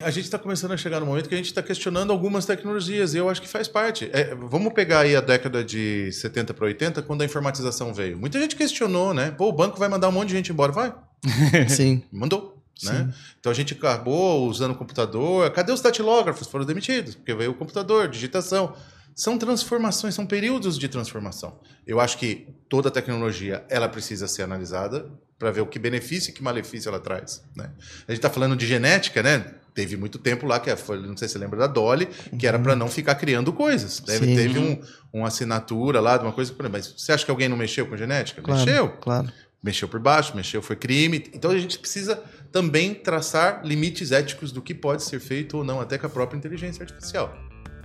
A gente está começando a chegar no momento que a gente está questionando algumas tecnologias e eu acho que faz parte. É, vamos pegar aí a década de 70 para 80, quando a informatização veio. Muita gente questionou, né? Pô, o banco vai mandar um monte de gente embora. Vai. Sim. Mandou. Né? Então a gente acabou usando o computador. Cadê os datilógrafos? Foram demitidos, porque veio o computador, digitação. São transformações, são períodos de transformação. Eu acho que toda tecnologia ela precisa ser analisada para ver o que benefício e que malefício ela traz. Né? A gente está falando de genética, né? Teve muito tempo lá, que é, foi, não sei se você lembra da Dolly, que era para não ficar criando coisas. Deve, teve um, uma assinatura lá de uma coisa. Mas você acha que alguém não mexeu com genética? Claro, mexeu. Claro. Mexeu por baixo, mexeu, foi crime. Então a gente precisa também traçar limites éticos do que pode ser feito ou não, até com a própria inteligência artificial.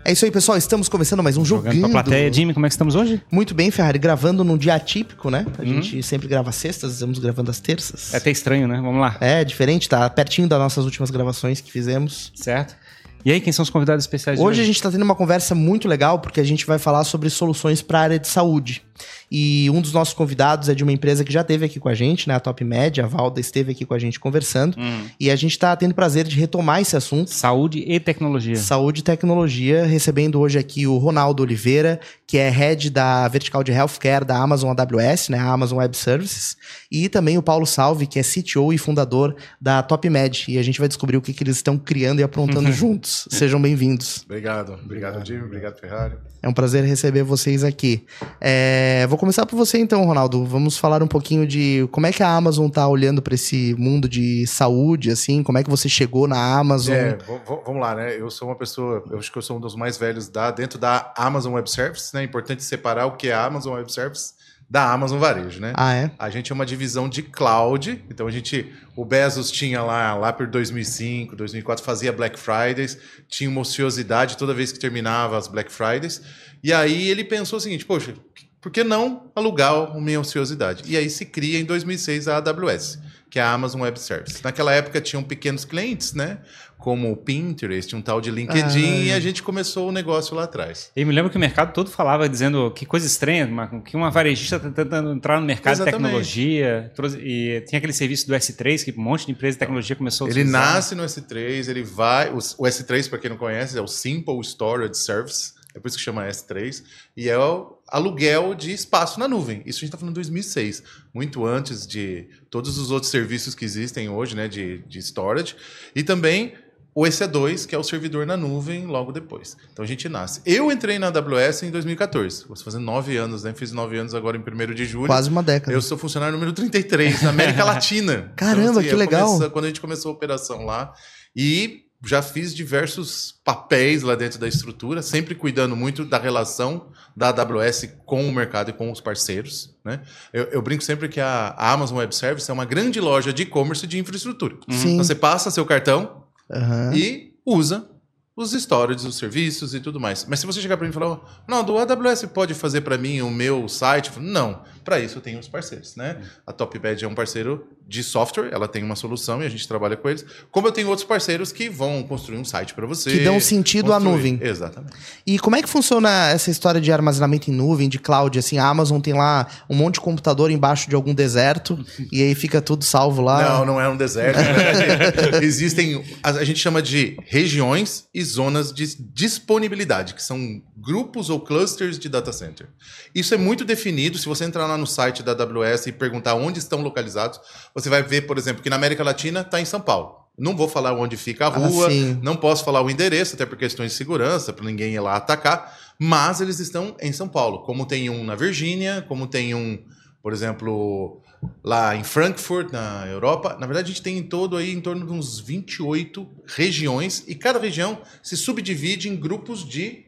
É isso aí, pessoal. Estamos começando mais um Jogando. Jogando pra plateia. Jimmy, como é que estamos hoje? Muito bem, Ferrari. Gravando num dia atípico, né? A hum. gente sempre grava sextas, estamos gravando às terças. É até estranho, né? Vamos lá. É, diferente, tá pertinho das nossas últimas gravações que fizemos. Certo. E aí, quem são os convidados especiais hoje? Hoje a gente está tendo uma conversa muito legal, porque a gente vai falar sobre soluções para a área de saúde. E um dos nossos convidados é de uma empresa que já esteve aqui com a gente, né? A Top Med, a Valda esteve aqui com a gente conversando. Hum. E a gente está tendo prazer de retomar esse assunto. Saúde e tecnologia. Saúde e tecnologia, recebendo hoje aqui o Ronaldo Oliveira, que é head da vertical de healthcare da Amazon AWS, né? A Amazon Web Services. E também o Paulo Salve, que é CTO e fundador da Top Med. E a gente vai descobrir o que, que eles estão criando e aprontando juntos. Sejam bem-vindos. Obrigado. Obrigado, Jimmy. Obrigado, Ferrari. É um prazer receber vocês aqui. É, vou começar por você então, Ronaldo. Vamos falar um pouquinho de como é que a Amazon está olhando para esse mundo de saúde, assim, como é que você chegou na Amazon? É, vamos lá, né? Eu sou uma pessoa, eu acho que eu sou um dos mais velhos da, dentro da Amazon Web Services, né? É importante separar o que é a Amazon Web Services da Amazon Varejo, né? Ah, é? A gente é uma divisão de cloud, então a gente, o Bezos tinha lá, lá por 2005, 2004, fazia Black Fridays, tinha uma ociosidade toda vez que terminava as Black Fridays, e aí ele pensou o seguinte, poxa, por que não alugar uma ociosidade? E aí se cria em 2006 a AWS, que é a Amazon Web Services. Naquela época tinham pequenos clientes, né? Como o Pinterest, um tal de LinkedIn, ah, e a gente começou o negócio lá atrás. Eu me lembro que o mercado todo falava, dizendo que coisa estranha, que uma varejista está tentando entrar no mercado Exatamente. de tecnologia. E tinha aquele serviço do S3, que um monte de empresa de tecnologia começou a Ele nasce no S3, ele vai. O, o S3, para quem não conhece, é o Simple Storage Service é por isso que chama S3, e é o aluguel de espaço na nuvem. Isso a gente está falando em 2006, muito antes de todos os outros serviços que existem hoje, né, de, de storage, e também o EC2, que é o servidor na nuvem, logo depois. Então a gente nasce. Eu entrei na AWS em 2014, estou fazendo nove anos, né? Fiz nove anos agora em 1 de julho. Quase uma década. Eu sou funcionário número 33 na América Latina. Caramba, então, assim, que legal! Comecei, quando a gente começou a operação lá. E já fiz diversos papéis lá dentro da estrutura, sempre cuidando muito da relação da AWS com o mercado e com os parceiros. Né? Eu, eu brinco sempre que a, Amazon Web Service é uma grande loja de e-commerce de infraestrutura. Sim. Então, você passa seu cartão uhum. e usa os storages, os serviços e tudo mais. Mas se você chegar para mim e falar, não, do AWS pode fazer para mim o meu site? Não, para isso eu tenho os parceiros, né? A TopBed é um parceiro de software, ela tem uma solução e a gente trabalha com eles. Como eu tenho outros parceiros que vão construir um site para você. Que dão sentido construir. à nuvem. Exatamente. E como é que funciona essa história de armazenamento em nuvem, de cloud? Assim, a Amazon tem lá um monte de computador embaixo de algum deserto e aí fica tudo salvo lá. Não, não é um deserto. Existem, a gente chama de regiões e zonas de disponibilidade, que são grupos ou clusters de data center. Isso é muito definido. Se você entrar lá no site da AWS e perguntar onde estão localizados, você vai ver, por exemplo, que na América Latina está em São Paulo. Não vou falar onde fica a ah, rua, ah, não posso falar o endereço, até por questões de segurança, para ninguém ir lá atacar, mas eles estão em São Paulo. Como tem um na Virgínia, como tem um, por exemplo, lá em Frankfurt, na Europa. Na verdade, a gente tem em todo aí em torno de uns 28 regiões, e cada região se subdivide em grupos de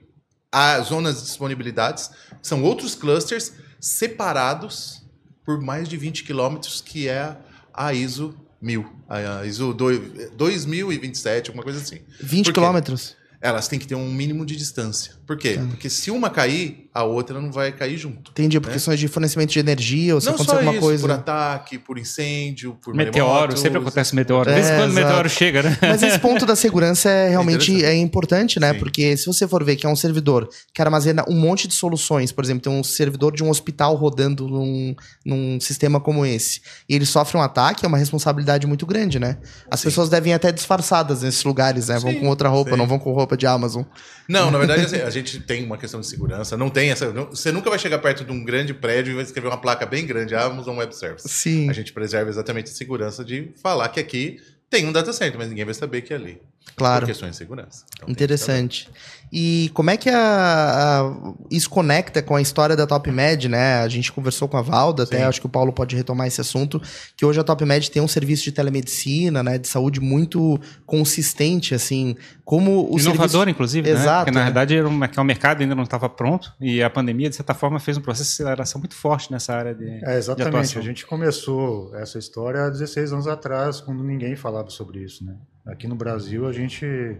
a, zonas de disponibilidades, são outros clusters separados por mais de 20 quilômetros, que é a ISO 1000, a ISO 2027, alguma coisa assim. 20 quilômetros? elas têm que ter um mínimo de distância. Por quê? Tá. Porque se uma cair, a outra não vai cair junto. Entendi, por né? questões de fornecimento de energia, ou se não acontecer alguma isso, coisa. Por ataque, por incêndio, por meteoro, sempre acontece meteoro. É, quando o meteoro chega, né? Mas esse ponto da segurança é realmente é, é importante, né? Sim. Porque se você for ver que é um servidor que armazena um monte de soluções, por exemplo, tem um servidor de um hospital rodando num, num sistema como esse, e ele sofre um ataque, é uma responsabilidade muito grande, né? As Sim. pessoas devem ir até disfarçadas nesses lugares, né? Sim. Vão com outra roupa, não vão com roupa de Amazon. Não, na verdade, assim, a gente tem uma questão de segurança. Não tem essa. Você nunca vai chegar perto de um grande prédio e vai escrever uma placa bem grande, Amazon Web Service. Sim. A gente preserva exatamente a segurança de falar que aqui tem um data center, mas ninguém vai saber que é ali. Claro. Por questões de segurança. Então, Interessante. E como é que a, a, isso conecta com a história da TopMed, né? A gente conversou com a Valda, até acho que o Paulo pode retomar esse assunto, que hoje a TopMed tem um serviço de telemedicina, né, de saúde muito consistente, assim, como o Inovador, serviço... inclusive, né? Exato, né? Porque, na verdade, era um, é o mercado ainda não estava pronto e a pandemia, de certa forma, fez um processo de aceleração muito forte nessa área de É, exatamente. De a gente começou essa história há 16 anos atrás, quando ninguém falava sobre isso, né? Aqui no Brasil, a gente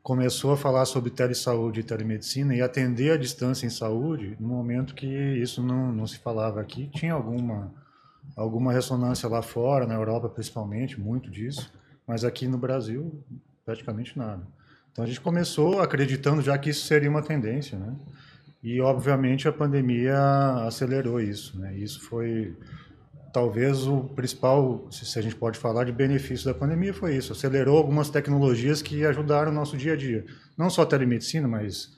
começou a falar sobre telesaúde e telemedicina e atender a distância em saúde no momento que isso não, não se falava aqui. Tinha alguma, alguma ressonância lá fora, na Europa principalmente, muito disso, mas aqui no Brasil, praticamente nada. Então a gente começou acreditando já que isso seria uma tendência, né? E obviamente a pandemia acelerou isso, né? Isso foi talvez o principal, se a gente pode falar de benefício da pandemia, foi isso. Acelerou algumas tecnologias que ajudaram o nosso dia a dia. Não só telemedicina, mas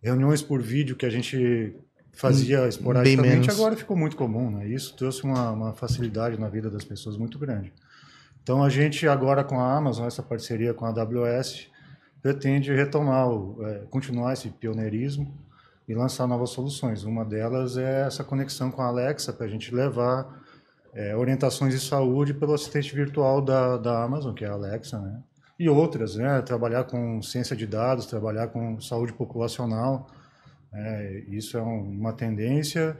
reuniões por vídeo que a gente fazia hum, esporadicamente, agora ficou muito comum. Né? Isso trouxe uma, uma facilidade na vida das pessoas muito grande. Então a gente agora com a Amazon, essa parceria com a AWS, pretende retomar, o, é, continuar esse pioneirismo e lançar novas soluções. Uma delas é essa conexão com a Alexa para a gente levar é, orientações de saúde pelo assistente virtual da, da Amazon, que é a Alexa, né? E outras, né? Trabalhar com ciência de dados, trabalhar com saúde populacional, é, isso é uma tendência.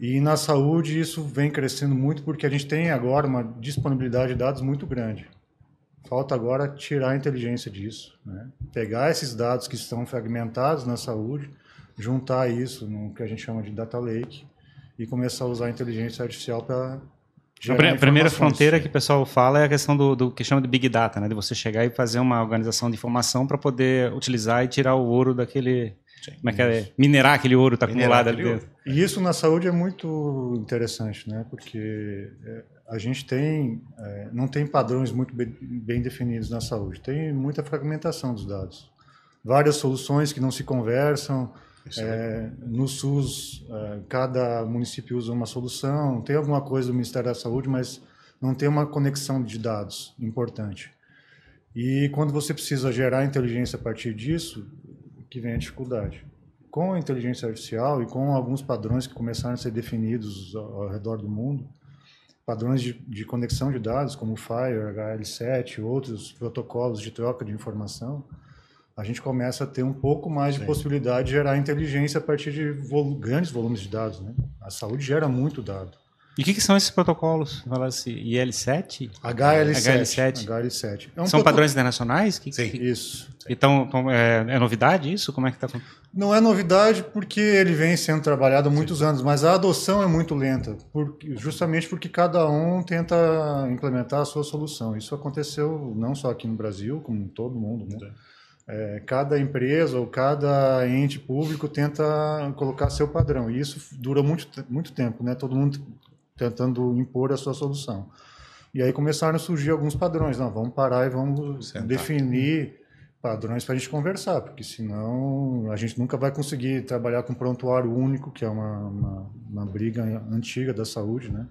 E na saúde isso vem crescendo muito porque a gente tem agora uma disponibilidade de dados muito grande. Falta agora tirar a inteligência disso, né? pegar esses dados que estão fragmentados na saúde, juntar isso no que a gente chama de data lake e começar a usar a inteligência artificial para a primeira fronteira que o pessoal fala é a questão do, do, que chama de Big Data, né? De você chegar e fazer uma organização de informação para poder utilizar e tirar o ouro daquele. Sim, como é que é? Minerar aquele ouro está acumulado ali dentro. E isso na saúde é muito interessante, né? Porque é, a gente tem. É, não tem padrões muito bem, bem definidos na saúde. Tem muita fragmentação dos dados. Várias soluções que não se conversam é, no SUS, é, cada município usa uma solução, tem alguma coisa do Ministério da Saúde, mas não tem uma conexão de dados importante. E quando você precisa gerar inteligência a partir disso, que vem a dificuldade. Com a inteligência artificial e com alguns padrões que começaram a ser definidos ao, ao redor do mundo, padrões de, de, conexão de dados, como o FHIR, HL7, outros protocolos de troca de informação, a gente começa a ter um pouco mais de Sim. possibilidade de gerar inteligência a partir de vol grandes volumes de dados. Né? A saúde gera muito dado. E o que, que, são esses protocolos? Fala assim, IL7? HL7. HL7. HL7. É um são padrões internacionais? Que, Sim. Que... Isso. Então, então é, é, novidade isso? Como é que está? Não é novidade porque ele vem sendo trabalhado há muitos Sim. anos, mas a adoção é muito lenta, por, justamente porque cada um tenta implementar a sua solução. Isso aconteceu não só aqui no Brasil, como em todo mundo, né? É, cada empresa ou cada ente público tenta colocar seu padrão. E isso dura muito, muito tempo, né? Todo mundo tentando impor a sua solução. E aí começaram a surgir alguns padrões. Não, vamos parar e vamos Sentar. definir padrões para a gente conversar, porque senão a gente nunca vai conseguir trabalhar com prontuário único, que é uma, uma, uma briga antiga da saúde, né?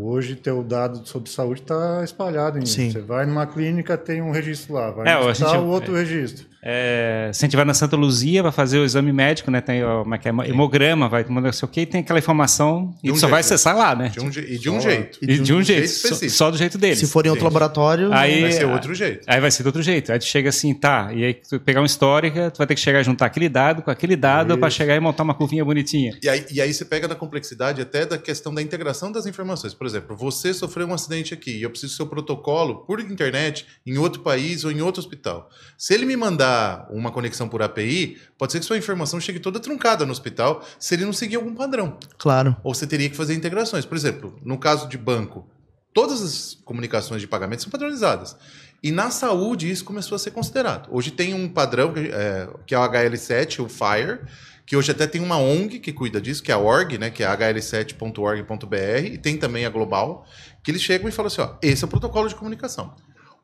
Hoje, teu dado sobre saúde está espalhado. Em, Sim. Você vai numa clínica, tem um registro lá. Vai é, no hospital, gente, outro registro. É, se a gente vai na Santa Luzia, vai fazer o exame médico, né? Tem o é é, hemograma, vai não sei o que, tem aquela informação e um só jeito, vai acessar lá, né? De um, e de um só, jeito. E de, de um, um, jeito, jeito só, só, do jeito deles. Se for em outro laboratório, aí vai ser outro jeito. Aí vai ser de outro jeito. Aí tu chega assim, tá, e aí tu pegar uma histórica, tu vai ter que chegar a juntar aquele dado com aquele dado para chegar e montar uma curvinha bonitinha. E aí, e aí você pega na complexidade até da questão da integração das informações. Por exemplo, você sofreu um acidente aqui e eu preciso do seu protocolo por internet em outro país ou em outro hospital. Se ele me mandar uma conexão por API, pode ser que sua informação chegue toda truncada no hospital se ele não seguir algum padrão. Claro. Ou você teria que fazer integrações. Por exemplo, no caso de banco, todas as comunicações de pagamento são padronizadas. E na saúde isso começou a ser considerado. Hoje tem um padrão é, que é o HL7, o FIRE, que hoje até tem uma ONG que cuida disso, que é a org, né, que é hl7.org.br, e tem também a Global, que eles chegam e falam assim, ó, esse é o protocolo de comunicação.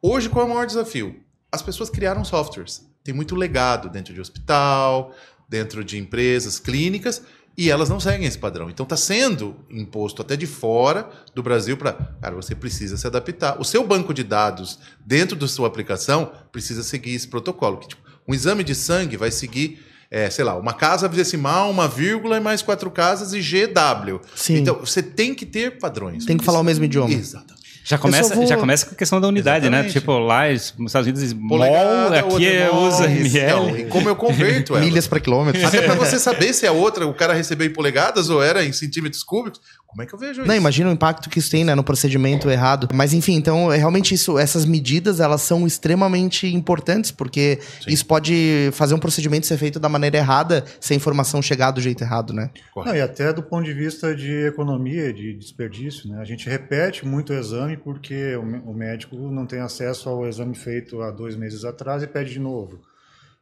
Hoje, qual é o maior desafio? As pessoas criaram softwares. Tem muito legado dentro de hospital, dentro de empresas, clínicas, e elas não seguem esse padrão. Então está sendo imposto até de fora do Brasil para, cara, você precisa se adaptar. O seu banco de dados dentro da sua aplicação precisa seguir esse protocolo. Que, tipo, um exame de sangue vai seguir é, sei lá, uma casa decimal, uma vírgula e mais quatro casas e GW. Sim. Então, você tem que ter padrões. Tem que falar o mesmo idioma. Exatamente. Já começa, vou... já começa com a questão da unidade, né? Exatamente. né? Tipo, lá nos Estados Unidos, mol, aqui é, usa ml. Então, como eu converto ela? Milhas para quilômetros. Até para você saber se a outra, o cara recebeu em polegadas ou era em centímetros cúbicos. Como é que eu vejo isso? Não, imagina o impacto que isso tem, né, no procedimento errado. Mas enfim, então, é realmente isso, essas medidas, elas são extremamente importantes, porque Sim. isso pode fazer um procedimento ser feito da maneira errada, se a informação chegar do jeito errado, né? Não, e até do ponto de vista de economia, de desperdício, né? A gente repete muito o exame porque o médico não tem acesso ao exame feito há dois meses atrás e pede de novo.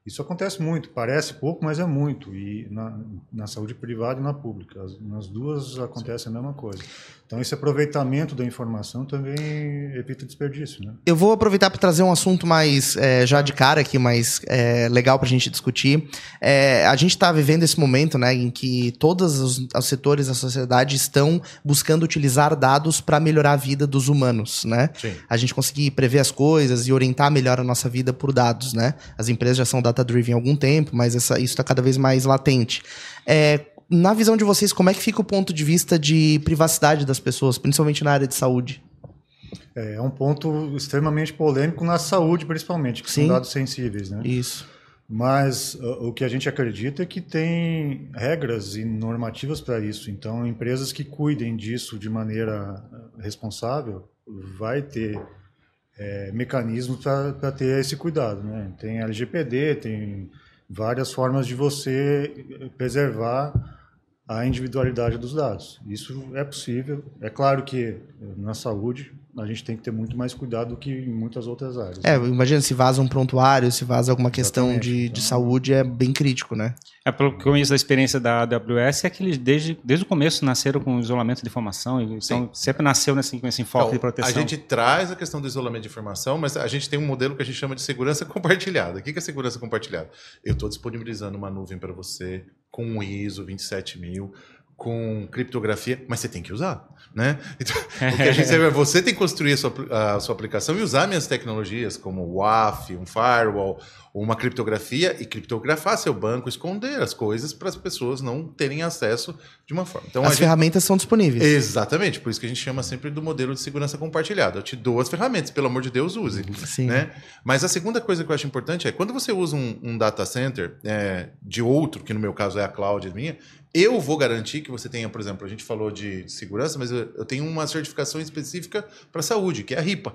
Isso acontece muito, parece pouco, mas é muito. E na, na saúde privada e na pública. As, nas duas acontece Sim. a mesma coisa. Então, esse aproveitamento da informação também evita desperdício. Né? Eu vou aproveitar para trazer um assunto mais, é, já de cara aqui, mais é, legal para a gente discutir. É, a gente está vivendo esse momento né, em que todos os, os, setores da sociedade estão buscando utilizar dados para melhorar a vida dos humanos. Né? Sim. A gente conseguir prever as coisas e orientar melhor a nossa vida por dados. Né? As empresas já são data-driven há algum tempo, mas essa, isso está cada vez mais latente. É, na visão de vocês, como é que fica o ponto de vista de privacidade das pessoas, principalmente na área de saúde? É, é um ponto extremamente polêmico na saúde, principalmente, que Sim. são dados sensíveis, né? Isso. Mas o que a gente acredita é que tem regras e normativas para isso. Então, empresas que cuidem disso de maneira responsável vai ter é, mecanismos para ter esse cuidado. Né? Tem LGPD, tem várias formas de você preservar a individualidade dos dados. Isso é possível. É claro que na saúde a gente tem que ter muito mais cuidado do que em muitas outras áreas. É, né? imagina se vaza um prontuário, se vaza alguma questão de, então, de saúde, é bem crítico, né? É, pelo que eu conheço da experiência da AWS, é que eles desde, desde o começo nasceram com isolamento de informação, então sempre nasceu nesse, com esse enfoque então, de proteção. A gente traz a questão do isolamento de informação, mas a gente tem um modelo que a gente chama de segurança compartilhada. O que é segurança compartilhada? Eu estou disponibilizando uma nuvem para você com um ISO 27000, com criptografia, mas você tem que usar, né? Então, o que a gente é você tem que construir a sua, a sua aplicação e usar minhas tecnologias como o WAF, um firewall, uma criptografia e criptografar seu banco, esconder as coisas para as pessoas não terem acesso de uma forma. Então, as ferramentas são disponíveis. Exatamente, por isso que a gente chama sempre do modelo de segurança compartilhada. Eu te dou as ferramentas, pelo amor de Deus, use. Sim. Né? Mas a segunda coisa que eu acho importante é quando você usa um, um data center é, de outro, que no meu caso é a cloud minha, eu vou garantir que você tenha, por exemplo, a gente falou de segurança, mas eu, eu tenho uma certificação específica para saúde, que é a RIPA.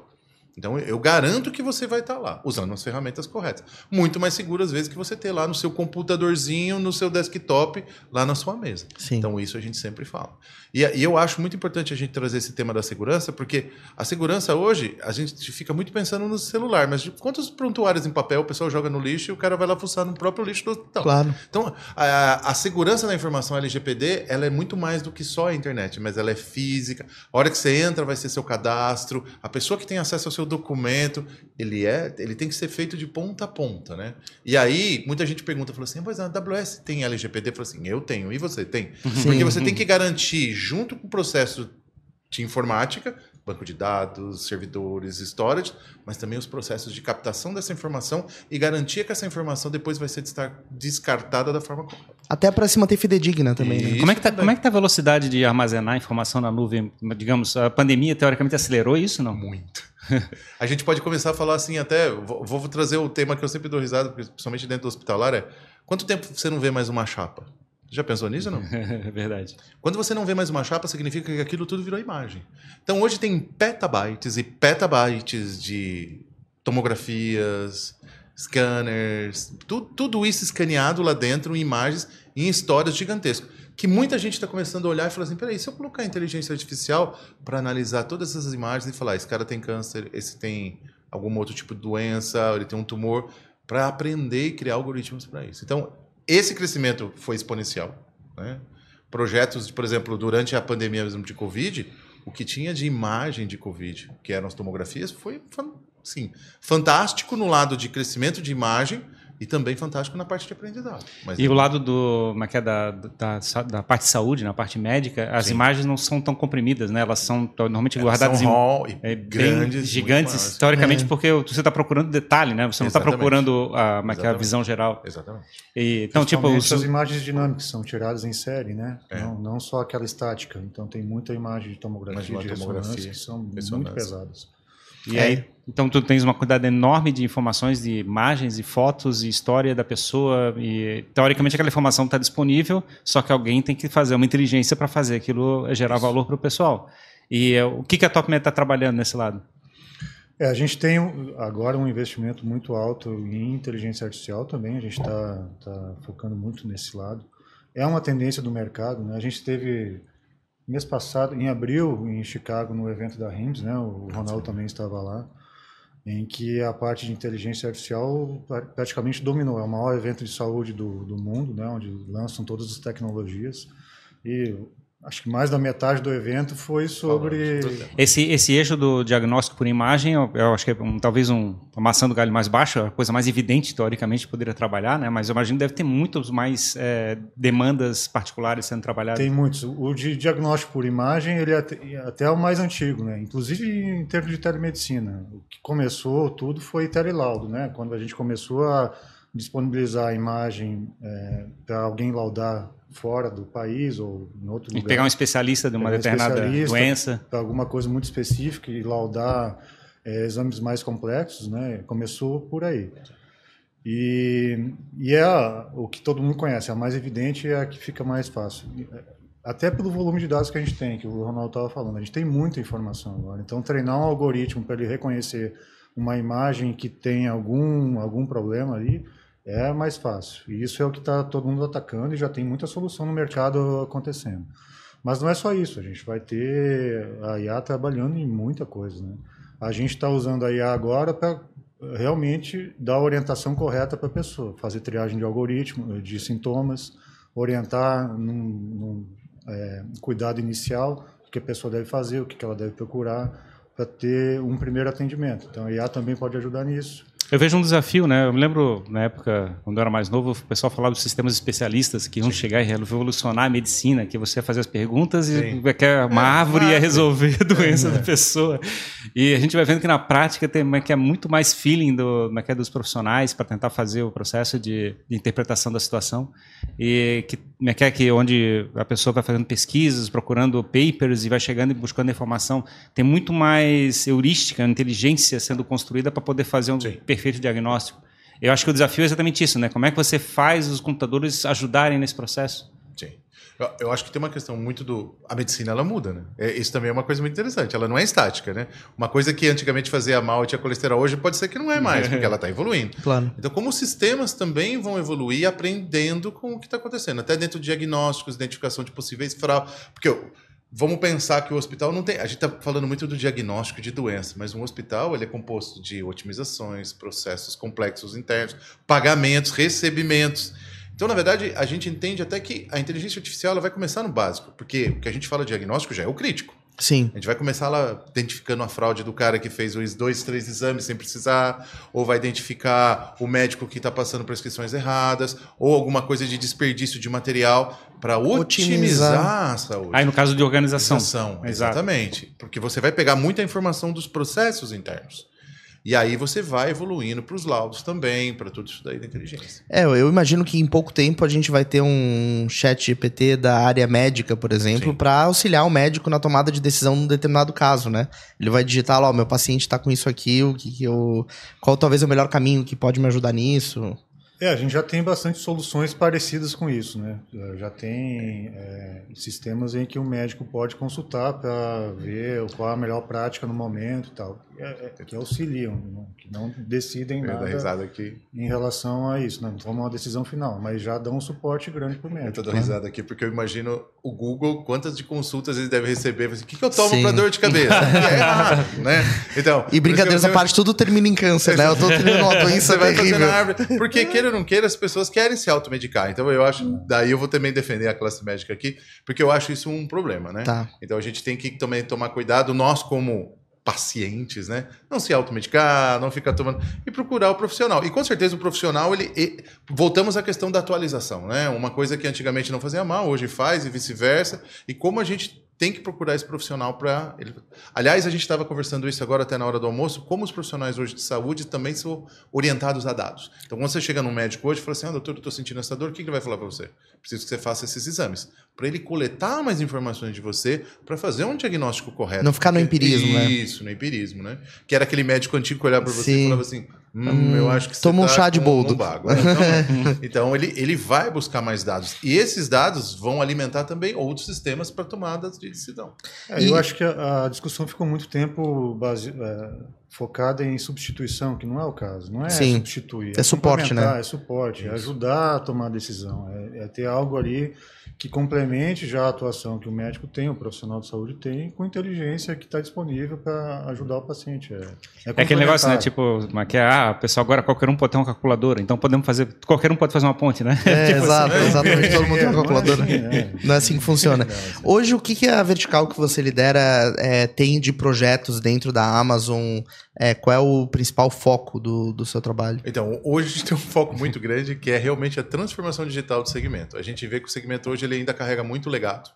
Então eu garanto que você vai estar lá, usando as ferramentas corretas. Muito mais seguro, às vezes, que você ter lá no seu computadorzinho, no seu desktop, lá na sua mesa. Sim. Então isso a gente sempre fala. E, e, eu acho muito importante a gente trazer esse tema da segurança, porque a segurança hoje, a gente fica muito pensando no celular, mas quantos prontuários em papel o pessoal joga no lixo e o cara vai lá fuçar no próprio lixo do hospital? Claro. Então, a, a segurança da informação LGPD, ela é muito mais do que só a internet, mas ela é física. A hora que você entra, vai ser seu cadastro. A pessoa que tem acesso ao seu documento, ele é, ele tem que ser feito de ponta a ponta, né? E aí, muita gente pergunta, falou assim, mas a AWS tem LGPD? Eu falo assim, eu tenho, e você tem? Sim. Porque você tem que garantir, junto com o processo de informática, banco de dados, servidores, storage, mas também os processos de captação dessa informação e garantia que essa informação depois vai ser descartada da forma correta. Até para se manter fidedigna também. Né? Como é que está é tá a velocidade de armazenar informação na nuvem? Digamos, a pandemia teoricamente acelerou isso, não? Muito. A gente pode começar a falar assim, até. Vou, vou, trazer o tema que eu sempre dou risada, principalmente dentro do hospitalar: é quanto tempo você não vê mais uma chapa? Já pensou nisso ou não? É verdade. Quando você não vê mais uma chapa, significa que aquilo tudo virou imagem. Então hoje tem petabytes e petabytes de tomografias, scanners, tu, tudo isso escaneado lá dentro em imagens em histórias gigantescas. Que muita gente está começando a olhar e falar assim: peraí, se eu colocar inteligência artificial para analisar todas essas imagens e falar, esse cara tem câncer, esse tem algum outro tipo de doença, ele tem um tumor, para aprender e criar algoritmos para isso. Então, esse crescimento foi exponencial. Né? Projetos, por exemplo, durante a pandemia mesmo de Covid, o que tinha de imagem de Covid, que eram as tomografias, foi sim, fantástico no lado de crescimento de imagem, e também fantástico na parte de aprendizado. Mas e é... o lado do, como é que é, da, da, da, parte de saúde, na parte médica, as Sim. imagens não são tão comprimidas, né? Elas são normalmente Elas guardadas são em hall, é, grandes, gigantes, teoricamente, é. porque você está procurando detalhe, né? Você não está procurando a, como é que é, a visão geral. Exatamente. E, então, tipo, os... as imagens dinâmicas são tiradas em série, né? É. Não, não só aquela estática. Então tem muita imagem de tomografia, de tomografia que são muito pesadas. E aí, então tu tens uma quantidade enorme de informações, de imagens e fotos e história da pessoa e teoricamente aquela informação está disponível, só que alguém tem que fazer uma inteligência para fazer aquilo gerar Isso. valor para o pessoal. E é, o que, que a TopMed está trabalhando nesse lado? É, a gente tem agora um investimento muito alto em inteligência artificial também, a gente está tá focando muito nesse lado. É uma tendência do mercado, né? A gente teve mês passado, em abril, em Chicago, no evento da RIMS, né, o Ronaldo também estava lá, em que a parte de inteligência artificial praticamente dominou. É o maior evento de saúde do, do mundo, né, onde lançam todas as tecnologias. E acho que mais da metade do evento foi sobre esse esse eixo do diagnóstico por imagem eu, eu acho que é um, talvez um uma maçã do galho mais baixo a coisa mais evidente teoricamente poderia trabalhar né? Mas eu imagino que deve ter muitas mais é, demandas particulares sendo trabalhadas. Tem muitos. O de diagnóstico por imagem ele é até, até é o mais antigo né? Inclusive em termos de telemedicina. O que começou tudo foi telelaudo né? Quando a gente começou a disponibilizar a imagem é, para alguém laudar fora do país ou em outro lugar. E pegar um especialista de uma determinada doença. Alguma coisa muito específica e laudar é, exames mais complexos, né? Começou por aí. E, e é a, o que todo mundo conhece, a mais evidente é a que fica mais fácil. Até pelo volume de dados que a gente tem, que o Ronaldo estava falando. A gente tem muita informação agora. Então, treinar um algoritmo para ele reconhecer uma imagem que tem algum, algum problema ali é mais fácil. E isso é o que está todo mundo atacando e já tem muita solução no mercado acontecendo. Mas não é só isso, a gente vai ter a IA trabalhando em muita coisa. Né? A gente está usando a IA agora para realmente dar a orientação correta para a pessoa, fazer triagem de algoritmo, de sintomas, orientar num, num é, cuidado inicial, o que a pessoa deve fazer, o que ela deve procurar, para ter um primeiro atendimento. Então a IA também pode ajudar nisso. Eu vejo um desafio, né? Eu me lembro, na época, quando eu era mais novo, o pessoal falava dos sistemas especialistas que iam Sim. chegar e revolucionar a medicina, que você ia fazer as perguntas Sim. e que uma é, árvore ia resolver a doença é. da pessoa. E a gente vai vendo que na prática tem que é muito mais feeling do, que é dos profissionais para tentar fazer o processo de, de, interpretação da situação. E que, que é que onde a pessoa vai fazendo pesquisas, procurando papers e vai chegando e buscando informação, tem muito mais heurística, inteligência sendo construída para poder fazer um Sim perfeito diagnóstico. Eu acho que o desafio é exatamente isso, né? Como é que você faz os computadores ajudarem nesse processo? Sim. Eu, eu acho que tem uma questão muito do. A medicina ela muda, né? É, isso também é uma coisa muito interessante. Ela não é estática, né? Uma coisa que antigamente fazia mal e tinha colesterol hoje pode ser que não é mais, porque ela está evoluindo. Claro. Então, como os sistemas também vão evoluir aprendendo com o que está acontecendo, até dentro de diagnósticos, identificação de possíveis fraudes. Porque. Eu, Vamos pensar que o hospital não tem. A gente está falando muito do diagnóstico de doença, mas um hospital ele é composto de otimizações, processos complexos internos, pagamentos, recebimentos. Então, na verdade, a gente entende até que a inteligência artificial ela vai começar no básico, porque o que a gente fala de diagnóstico já é o crítico. Sim. A gente vai começar lá identificando a fraude do cara que fez os dois, três exames sem precisar, ou vai identificar o médico que está passando prescrições erradas, ou alguma coisa de desperdício de material para otimizar. otimizar. a saúde. Aí no caso de organização. organização exatamente. Porque você vai pegar muita informação dos processos internos. E aí você vai evoluindo para os laudos também, para tudo isso daí da inteligência. É, eu imagino que em pouco tempo a gente vai ter um chat GPT da área médica, por exemplo, para auxiliar o médico na tomada de decisão num determinado caso, né? Ele vai digitar lá, ó, meu paciente está com isso aqui, o que, que eu. Qual talvez é o melhor caminho que pode me ajudar nisso? É, a gente já tem bastante soluções parecidas com isso, né? Já tem é, sistemas em que o médico pode consultar para ver qual a melhor prática no momento e tal. É, é, que auxiliam, né? que não decidem Eu nada risada aqui. em relação a isso, não tomam uma decisão final, mas já dão um suporte grande para o Eu médico. tô dando risada aqui porque eu imagino o Google, quantas de consultas ele deve receber. O que, que eu tomo pra dor de cabeça? é errado, né? Então, E brincadeiras à eu- parte, tudo termina em câncer, né? Eu tô tendo uma doença Você terrível. árvore. Porque, queira ou não queira, as pessoas querem se automedicar. Então, eu acho. Daí eu vou também defender a classe médica aqui, porque eu acho isso um problema, né? Tá. Então, a gente tem que também tomar cuidado, nós, como pacientes, né? Não se automedicar, não ficar tomando. E procurar o profissional. E com certeza o profissional, ele. e- Voltamos à questão da atualização, né? Uma coisa que antigamente não fazia mal, hoje faz e vice-versa. E como a gente tem que procurar esse profissional para. Ele... Aliás, a gente estava conversando isso agora até na hora do almoço, como os profissionais hoje de saúde também são orientados a dados. Então, quando você chega num médico hoje e fala assim: ah, doutor, eu estou sentindo essa dor, o que ele vai falar para você? Preciso que você faça esses exames. Para ele coletar mais informações de você, para fazer um diagnóstico correto. Não ficar no empirismo, né? Isso, no empirismo, né? Que era aquele médico antigo que olhava para você Sim. e falava assim: hum, eu acho que você toma um tá chá de com boldo. É, Então, então ele, ele vai buscar mais dados. E esses dados vão alimentar também outros sistemas para tomadas de decisão. É, E- Eu acho que a, a discussão ficou muito tempo base- é, focada em substituição, que não é o caso. Não é Sim. substituir. É suporte, complementar, né? É suporte, é ajudar a tomar a decisão. É, é ter algo ali que complemente já a atuação que o médico tem, o profissional de saúde tem, com inteligência que está disponível para ajudar o paciente. É, É aquele negócio, né? Tipo, é que é? Ah, pessoal, agora qualquer um pode ter uma calculadora, então podemos fazer. Qualquer um pode fazer uma ponte, né? É, Tipo exato, assim, exatamente. Todo mundo tem uma não é calculadora. assim? Não é assim que funciona. Assim. Hoje, o que, que a vertical que você lidera é, tem de projetos dentro da Amazon? É, qual é o principal foco do, do seu trabalho? Então, hoje a gente tem um foco muito grande que é realmente a transformação digital do segmento. A gente vê que o segmento hoje ele ainda carrega muito legado.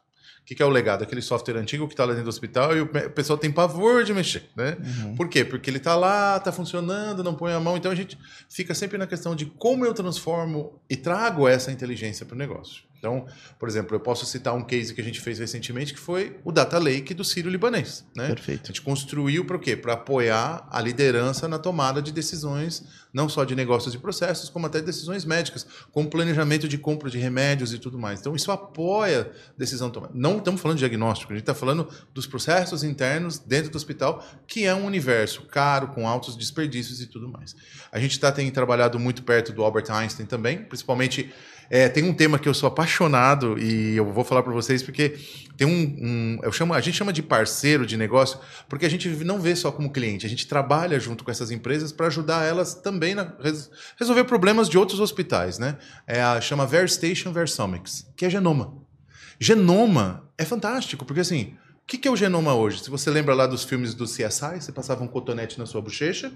O que que é o legado? Aquele software antigo que está lá dentro do hospital e o pe- o pessoal tem pavor de mexer, né? Por quê? Porque ele está lá, está funcionando, não põe a mão. Então a gente fica sempre na questão de como eu transformo e trago essa inteligência para o negócio. Então, por exemplo, eu posso citar um case que a gente fez recentemente que foi o Data Lake do Sírio Libanês, né? A Perfeito. gente construiu para o quê? Para apoiar a liderança na tomada de decisões, não só de negócios e processos, como até decisões médicas, como planejamento de compra de remédios e tudo mais. Então, isso apoia a decisão tomada. Não estamos falando de diagnóstico, a gente está falando dos processos internos dentro do hospital, que é um universo caro, com altos desperdícios e tudo mais. A gente tá, tem trabalhado muito perto do Albert Einstein também, principalmente. É, tem um tema que eu sou apaixonado e eu vou falar para vocês porque tem um, um- eu chamo, a gente chama de parceiro de negócio porque a gente não vê só como cliente, a gente trabalha junto com essas empresas para ajudar elas também a res- resolver problemas de outros hospitais, né? É a chama Verstation Versomics, que é genoma. Genoma é fantástico porque assim, o que que é o genoma hoje? Se você lembra lá dos filmes do CSI, você passava um cotonete na sua bochecha,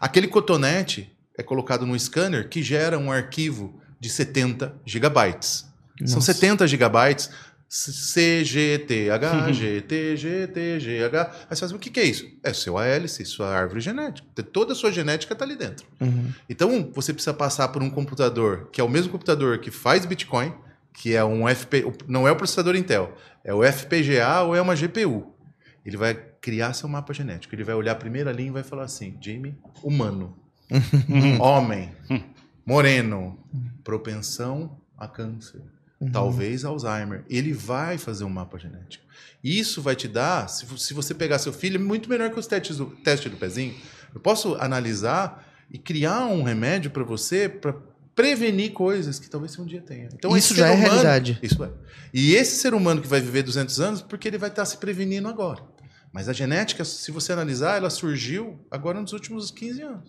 aquele cotonete é colocado no scanner que gera um arquivo de 70 gigabytes. São Nossa. 70 gigabytes. CGTH, GTGTGH. Aí você fala, o que, que é isso? É seu hélice, sua árvore genética. Toda a sua genética está ali dentro. Uhum. Então, você precisa passar por um computador, que é o mesmo computador que faz Bitcoin, que é um FP, não é o processador Intel, é o FPGA ou é uma GPU. Ele vai criar seu mapa genético. Ele vai olhar a primeira linha e vai falar assim: Jamie, humano, homem, moreno, propensão a câncer, talvez Alzheimer. Ele vai fazer um mapa genético. Isso vai te dar, se, se você pegar seu filho, é muito melhor que os testes do, teste do pezinho. Eu posso analisar e criar um remédio para você para prevenir coisas que talvez você um dia tenha. Então, Isso já é humano- realidade. Isso é. E esse ser humano que vai viver 200 anos, porque ele vai estar se prevenindo agora. Mas a genética, se você analisar, ela surgiu agora nos últimos 15 anos.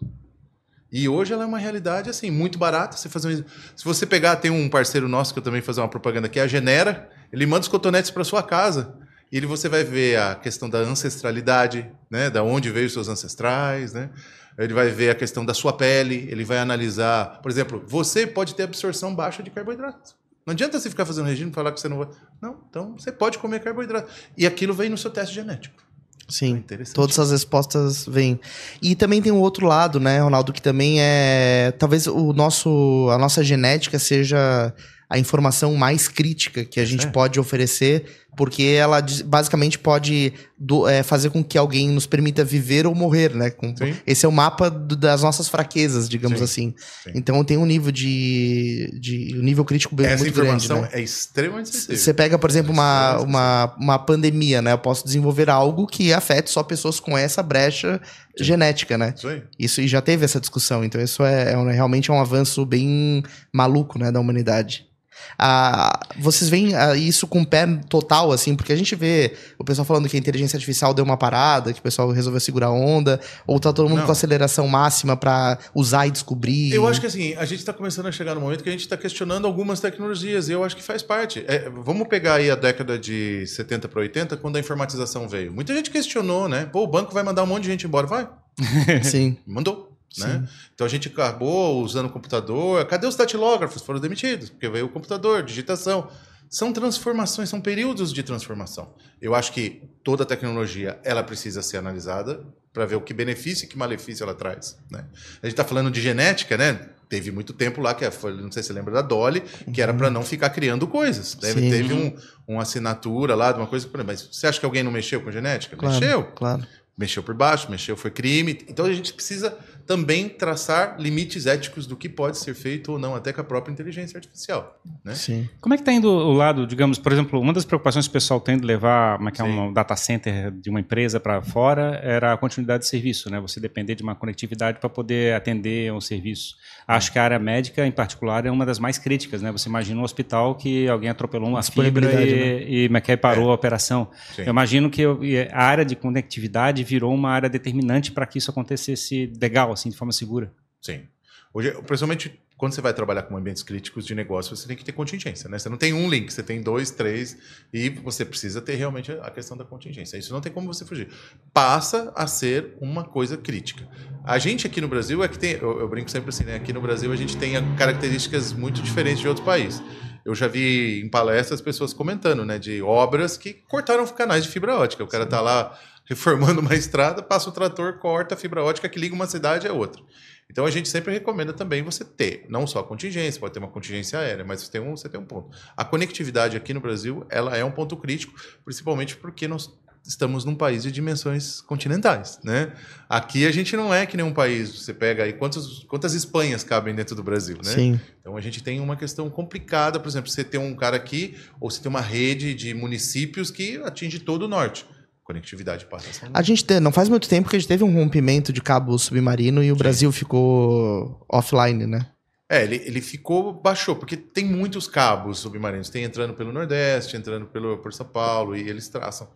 E hoje ela é uma realidade assim, muito barata. Você fazer um- Se você pegar, tem um parceiro nosso que eu também fazer uma propaganda aqui, a Genera, ele manda os cotonetes para sua casa. E ele, você vai ver a questão da ancestralidade, né? Da onde veio os seus ancestrais, né? Ele vai ver a questão da sua pele, ele vai analisar, por exemplo, você pode ter absorção baixa de carboidrato. Não adianta você ficar fazendo regime e falar que você não vai. Não, então você pode comer carboidrato. E aquilo vem no seu teste genético. Sim. Todas as respostas vêm. E também tem um outro lado, né, Ronaldo, que também é. Talvez o nosso, a nossa genética seja a informação mais crítica que a gente é. pode oferecer, porque ela basicamente pode do, é, fazer com que alguém nos permita viver ou morrer, né? Com, esse é o mapa do, das nossas fraquezas, digamos Sim. assim. Sim. Então tem um nível de, de um nível crítico bem Essa muito grande. Essa informação né? é extremamente sensível. Você pega, por exemplo, uma, uma, uma pandemia, né? Eu posso desenvolver algo que afete só pessoas com essa brecha Sim. genética, né? Isso, aí. isso e já teve essa discussão. Então isso é, é realmente é um avanço bem maluco, né, da humanidade. Ah, vocês veem ah, isso com pé total, assim, porque a gente vê o pessoal falando que a inteligência artificial deu uma parada, que o pessoal resolveu segurar a onda, ou tá todo mundo Não. com aceleração máxima para usar e descobrir. Eu acho que assim, a gente está começando a chegar no momento que a gente está questionando algumas tecnologias, e eu acho que faz parte. É, vamos pegar aí a década de 70 para 80, quando a informatização veio. Muita gente questionou, né? Pô, o banco vai mandar um monte de gente embora. Vai. Sim. Mandou. Né? Então a gente acabou usando o computador. Cadê os datilógrafos? Foram demitidos, porque veio o computador, digitação. São transformações, são períodos de transformação. Eu acho que toda tecnologia ela precisa ser analisada para ver o que benefício e que malefício ela traz. Né? A gente está falando de genética, né? Teve muito tempo lá, que foi, não sei se você lembra da Dolly, que era para não ficar criando coisas. Teve, teve um, uma assinatura lá de uma coisa. Mas você acha que alguém não mexeu com genética? Claro, mexeu. Claro. Mexeu por baixo, mexeu, foi crime. Então a gente precisa também traçar limites éticos do que pode ser feito ou não, até com a própria inteligência artificial. Né? Sim. Como é que está indo o lado, digamos, por exemplo, uma das preocupações que o pessoal tem de levar como é que é um data center de uma empresa para fora era a continuidade de serviço, né? Você depender de uma conectividade para poder atender um serviço. Acho que a área médica, em particular, é uma das mais críticas, né? Você imagina um hospital que alguém atropelou uma fibra e, né? e, e parou é. a operação. Sim. Eu imagino que a área de conectividade virou uma área determinante para que isso acontecesse legal, assim, de forma segura. Sim. Hoje, principalmente quando você vai trabalhar com ambientes críticos de negócio, você tem que ter contingência, né? Você não tem um link, você tem dois, três, e você precisa ter realmente a questão da contingência. Isso não tem como você fugir. Passa a ser uma coisa crítica. A gente aqui no Brasil é que tem, eu, eu brinco sempre assim, né? Aqui no Brasil a gente tem características muito diferentes de outros países. Eu já vi em palestras pessoas comentando, né, de obras que cortaram canais de fibra ótica. O cara está lá reformando uma estrada, passa o trator, corta a fibra ótica que liga uma cidade a outra. Então a gente sempre recomenda também você ter, não só a contingência, pode ter uma contingência aérea, mas você tem um, você tem um ponto. A conectividade aqui no Brasil, ela é um ponto crítico, principalmente porque nós estamos num país de dimensões continentais, né? Aqui a gente não é que nem um país, você pega aí quantas quantas Espanhas cabem dentro do Brasil, né? Sim. Então a gente tem uma questão complicada, por exemplo, você tem um cara aqui ou você tem uma rede de municípios que atinge todo o norte conectividade passa. A gente te, não faz muito tempo que a gente teve um rompimento de cabo submarino e o Sim. Brasil ficou offline, né? É, ele, ele ficou, baixou, porque tem muitos cabos submarinos. Tem entrando pelo Nordeste, entrando pelo, por São Paulo, e eles traçam.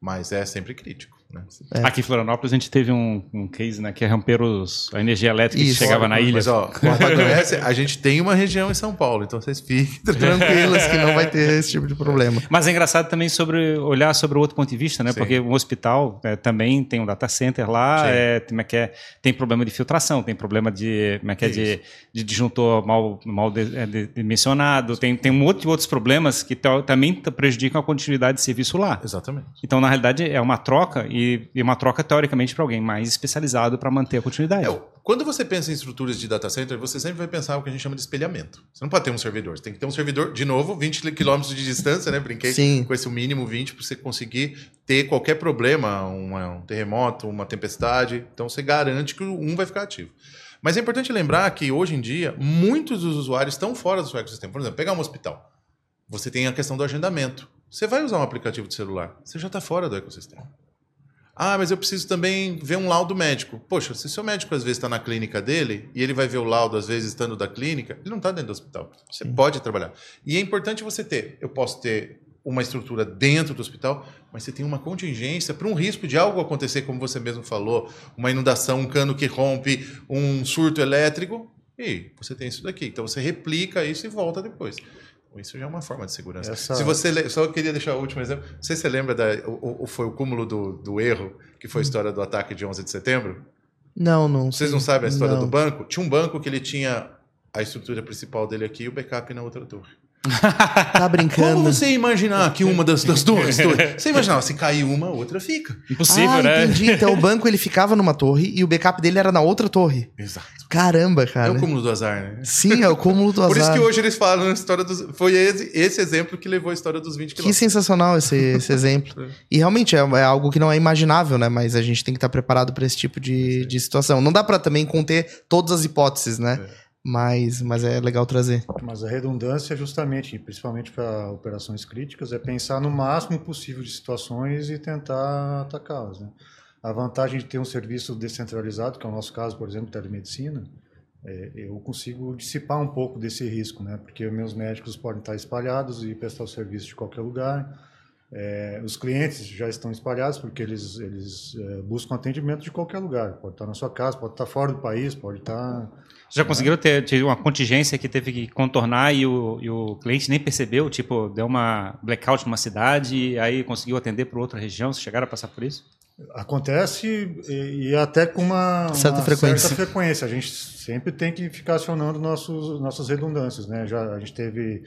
Mas é sempre crítico. Né? É. Aqui em Florianópolis a gente teve um, um case né, que é romper os, a energia elétrica Isso. que chegava na ilha. Mas ó, conhece, a gente tem uma região em São Paulo, então vocês fiquem tranquilos que não vai ter esse tipo de problema. Mas é engraçado também sobre olhar sobre o outro ponto de vista, né? Sim. Porque um hospital é, também tem um data center lá, é, tem, é, tem problema de filtração, tem problema de, como é que é, de, de disjuntor mal, mal é, dimensionado, tem, tem um monte de outros problemas que também prejudicam a continuidade de serviço lá. Exatamente. Então, na realidade, é uma troca e e, uma troca teoricamente para alguém mais especializado para manter a continuidade. É, quando você pensa em estruturas de data center, você sempre vai pensar o que a gente chama de espelhamento. Você não pode ter um servidor, você tem que ter um servidor, de novo, 20 km de distância, né? Brinquei Sim. com esse mínimo 20 para você conseguir ter qualquer problema, um, um terremoto, uma tempestade. Então você garante que um vai ficar ativo. Mas é importante lembrar que hoje em dia, muitos dos usuários estão fora do seu ecossistema. Por exemplo, pegar um hospital. Você tem a questão do agendamento. Você vai usar um aplicativo de celular, você já está fora do ecossistema. Ah, mas eu preciso também ver um laudo médico. Poxa, se seu médico às vezes está na clínica dele e ele vai ver o laudo às vezes estando da clínica, ele não está dentro do hospital. Você Sim. pode trabalhar. E é importante você ter. Eu posso ter uma estrutura dentro do hospital, mas você tem uma contingência para um risco de algo acontecer, como você mesmo falou, uma inundação, um cano que rompe, um surto elétrico, e você tem isso daqui. Então você replica isso e volta depois. Isso já é uma forma de segurança. Essa... Se você só queria deixar o último exemplo. Não sei se você lembra da o, o foi o cúmulo do, do erro que foi a história do ataque de 11 de setembro. Não, não. Vocês não sabem a história não. do banco? Tinha um banco que ele tinha a estrutura principal dele aqui e o backup na outra torre. Tá brincando. Como você imaginar que uma das, das duas torres... Você imaginava, se cair uma, a outra fica. Impossível, ah, né? entendi. Então o banco ele ficava numa torre e o backup dele era na outra torre. Exato. Caramba, É cara. o cúmulo do azar, né? Sim, é o cúmulo do azar. Por isso que hoje eles falam na história dos... Foi esse, esse exemplo que levou a história dos 20 Que quilômetros. sensacional esse, esse exemplo. E realmente é, é algo que não é imaginável, né? Mas a gente tem que estar preparado para esse tipo de, de situação. Não dá para também conter todas as hipóteses, né? Mas, mas é legal trazer. Mas a redundância, justamente, principalmente para operações críticas, é pensar no máximo possível de situações e tentar atacá-las. Né? A vantagem de ter um serviço descentralizado, que é o nosso caso, por exemplo, telemedicina, é, eu consigo dissipar um pouco desse risco, né? porque meus médicos podem estar espalhados e prestar o serviço de qualquer lugar. É, os clientes já estão espalhados porque eles, eles é, buscam atendimento de qualquer lugar. Pode estar na sua casa, pode estar fora do país, pode estar Já conseguiram ter, ter uma contingência que teve que contornar e o, e o cliente nem percebeu? Tipo, deu uma blackout numa cidade e aí conseguiu atender para outra região? Vocês chegaram a passar por isso? Acontece e, e até com uma Certa uma frequência. certa frequência. A gente sempre tem que ficar acionando nossos, nossas redundâncias. Né? Já, a gente teve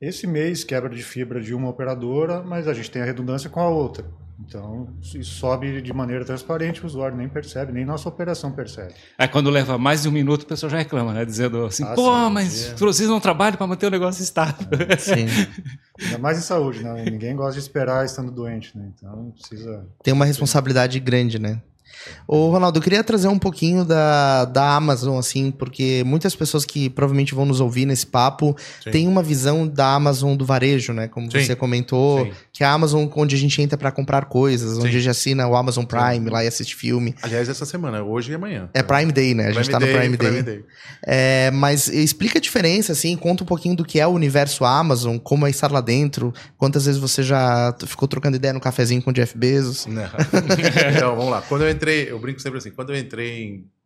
esse mês quebra de fibra de uma operadora, mas a gente tem a redundância com a outra. Então, isso sobe de maneira transparente, o usuário nem percebe, nem nossa operação percebe. Aí quando leva mais de um minuto, o pessoal já reclama, né? Dizendo assim, Ah, pô, sim, mas é. vocês não trabalham para manter o negócio estável. Sim. Ainda mais em saúde, né? Ninguém gosta de esperar estando doente, né? Então, precisa... Tem uma responsabilidade grande, né? Ô, Ronaldo, eu queria trazer um pouquinho da, da Amazon, assim, porque muitas pessoas que provavelmente vão nos ouvir nesse papo Sim. têm uma visão da Amazon do varejo, né? Como Sim. você comentou, Sim. Que é a Amazon onde a gente entra para comprar coisas, onde Sim. a gente assina o Amazon Prime lá e assiste filme. Aliás, essa semana, hoje e amanhã. É Prime Day, né? A gente tá no Prime Day. É, mas explica a diferença, assim, conta um pouquinho do que é o universo Amazon, como é estar lá dentro, quantas vezes você já ficou trocando ideia no cafezinho com o Jeff Bezos. Não. então, vamos lá. Quando eu entrei, eu brinco sempre assim, quando eu entrei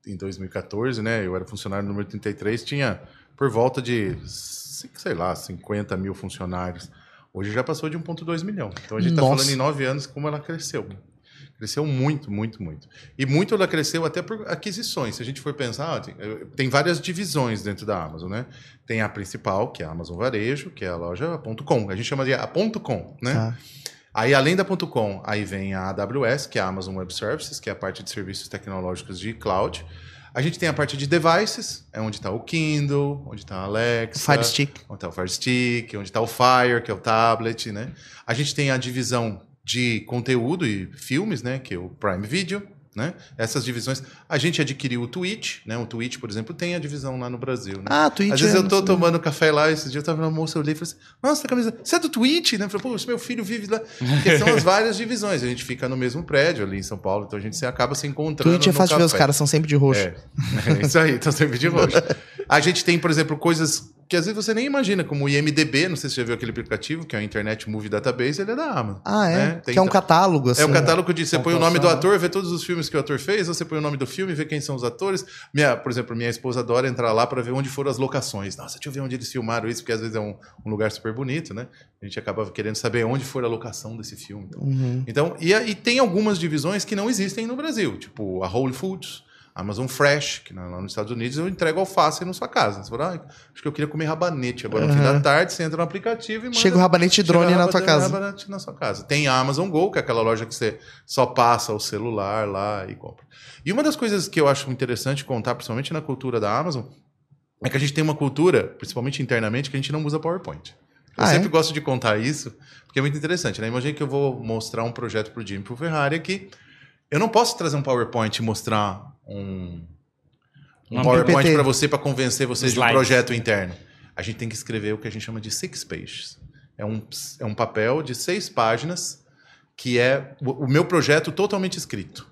em, em 2014, né, eu era funcionário número 33, tinha por volta de, sei lá, 50 mil funcionários. Hoje já passou de 1,2 milhão. Então a gente está falando em nove anos como ela cresceu. Cresceu muito, muito, muito. E muito ela cresceu até por aquisições. Se a gente for pensar, ó, tem, eh, tem várias divisões dentro da Amazon, né? Tem a principal, que é a Amazon Varejo, que é a loja .com. A gente chama de a .com, né? Tá. Aí, além da .com, aí vem a AWS, que é a Amazon Web Services, que é a parte de serviços tecnológicos de cloud. A gente tem a parte de devices, é onde está o Kindle, onde está a Alexa, Fire Stick. onde está o Fire Stick, onde está o Fire, que é o tablet, né? A gente tem a divisão de conteúdo e filmes, né? Que é o Prime Video, né? Essas divisões. A gente adquiriu o Twitch, né? O Twitch, por exemplo, tem a divisão lá no Brasil, né? Ah, Twitch. Às vezes é- eu tô tomando café lá, esse dia eu tava no almoço, eu olhei e falei assim, nossa, a camisa, você é do Twitch, né? Eu falei, pô, esse meu filho vive lá. Porque são as várias divisões, a gente fica no mesmo prédio ali em São Paulo, então a gente se acaba se encontrando Twitch é fácil de ver, os caras são sempre de roxo. É, é isso aí, estão sempre de roxo. A gente tem, por exemplo, coisas que às vezes você nem imagina, como o IMDB, não sei se você já viu aquele aplicativo, que é o Internet Movie Database, ele é da Amazon. Ah, é? né? Tem que é um ta- catálogo, assim. é um catálogo de você põe o nome do ator, vê todos os filmes que o ator fez, você põe o nome do filme, vê quem são os atores. Minha, por exemplo, minha esposa adora entrar lá para ver onde foram as locações. Nossa, deixa eu ver onde eles filmaram isso, porque às vezes é um, um lugar super bonito, né? A gente acaba querendo saber onde foi a locação desse filme. Então, Uhum. então e, e tem algumas divisões que não existem no Brasil, tipo a Whole Foods, Amazon Fresh, que lá nos Estados Unidos eu entrego alface na sua casa. Você fala, ah, acho que eu queria comer rabanete agora no fim Uhum. da tarde, você entra no aplicativo e manda. Chega o rabanete drone Chega na tua casa. rabanete na sua casa. Tem a Amazon Go, que é aquela loja que você só passa o celular lá e compra. E uma das coisas que eu acho interessante contar, principalmente na cultura da Amazon, é que a gente tem uma cultura, principalmente internamente, que a gente não usa PowerPoint. Eu Ah, é? sempre gosto de contar isso, porque é muito interessante, né? Imagina que eu vou mostrar um projeto pro Jimmy e pro Ferrari aqui. Eu não posso trazer um PowerPoint e mostrar um, um PowerPoint para você para convencer vocês de um projeto interno. A gente tem que escrever o que a gente chama de six pages. É um, é um papel de seis páginas que é o, o meu projeto totalmente escrito.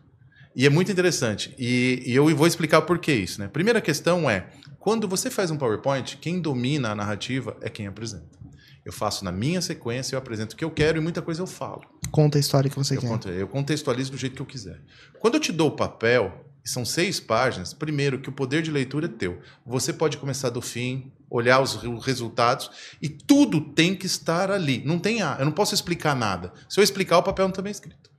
E é muito interessante. E, e eu vou explicar por que isso. Né? Primeira questão é, quando você faz um PowerPoint, quem domina a narrativa é quem apresenta. Eu faço na minha sequência, eu apresento o que eu quero e muita coisa eu falo. Conta a história que você Eu, quer. conto- eu contextualizo do jeito que eu quiser. Quando eu te dou o papel, são seis páginas, primeiro que o poder de leitura é teu. Você pode começar do fim, olhar os re- resultados e tudo tem que estar ali. Não tem A. Eu não posso explicar nada. Se eu explicar, o papel não está bem escrito.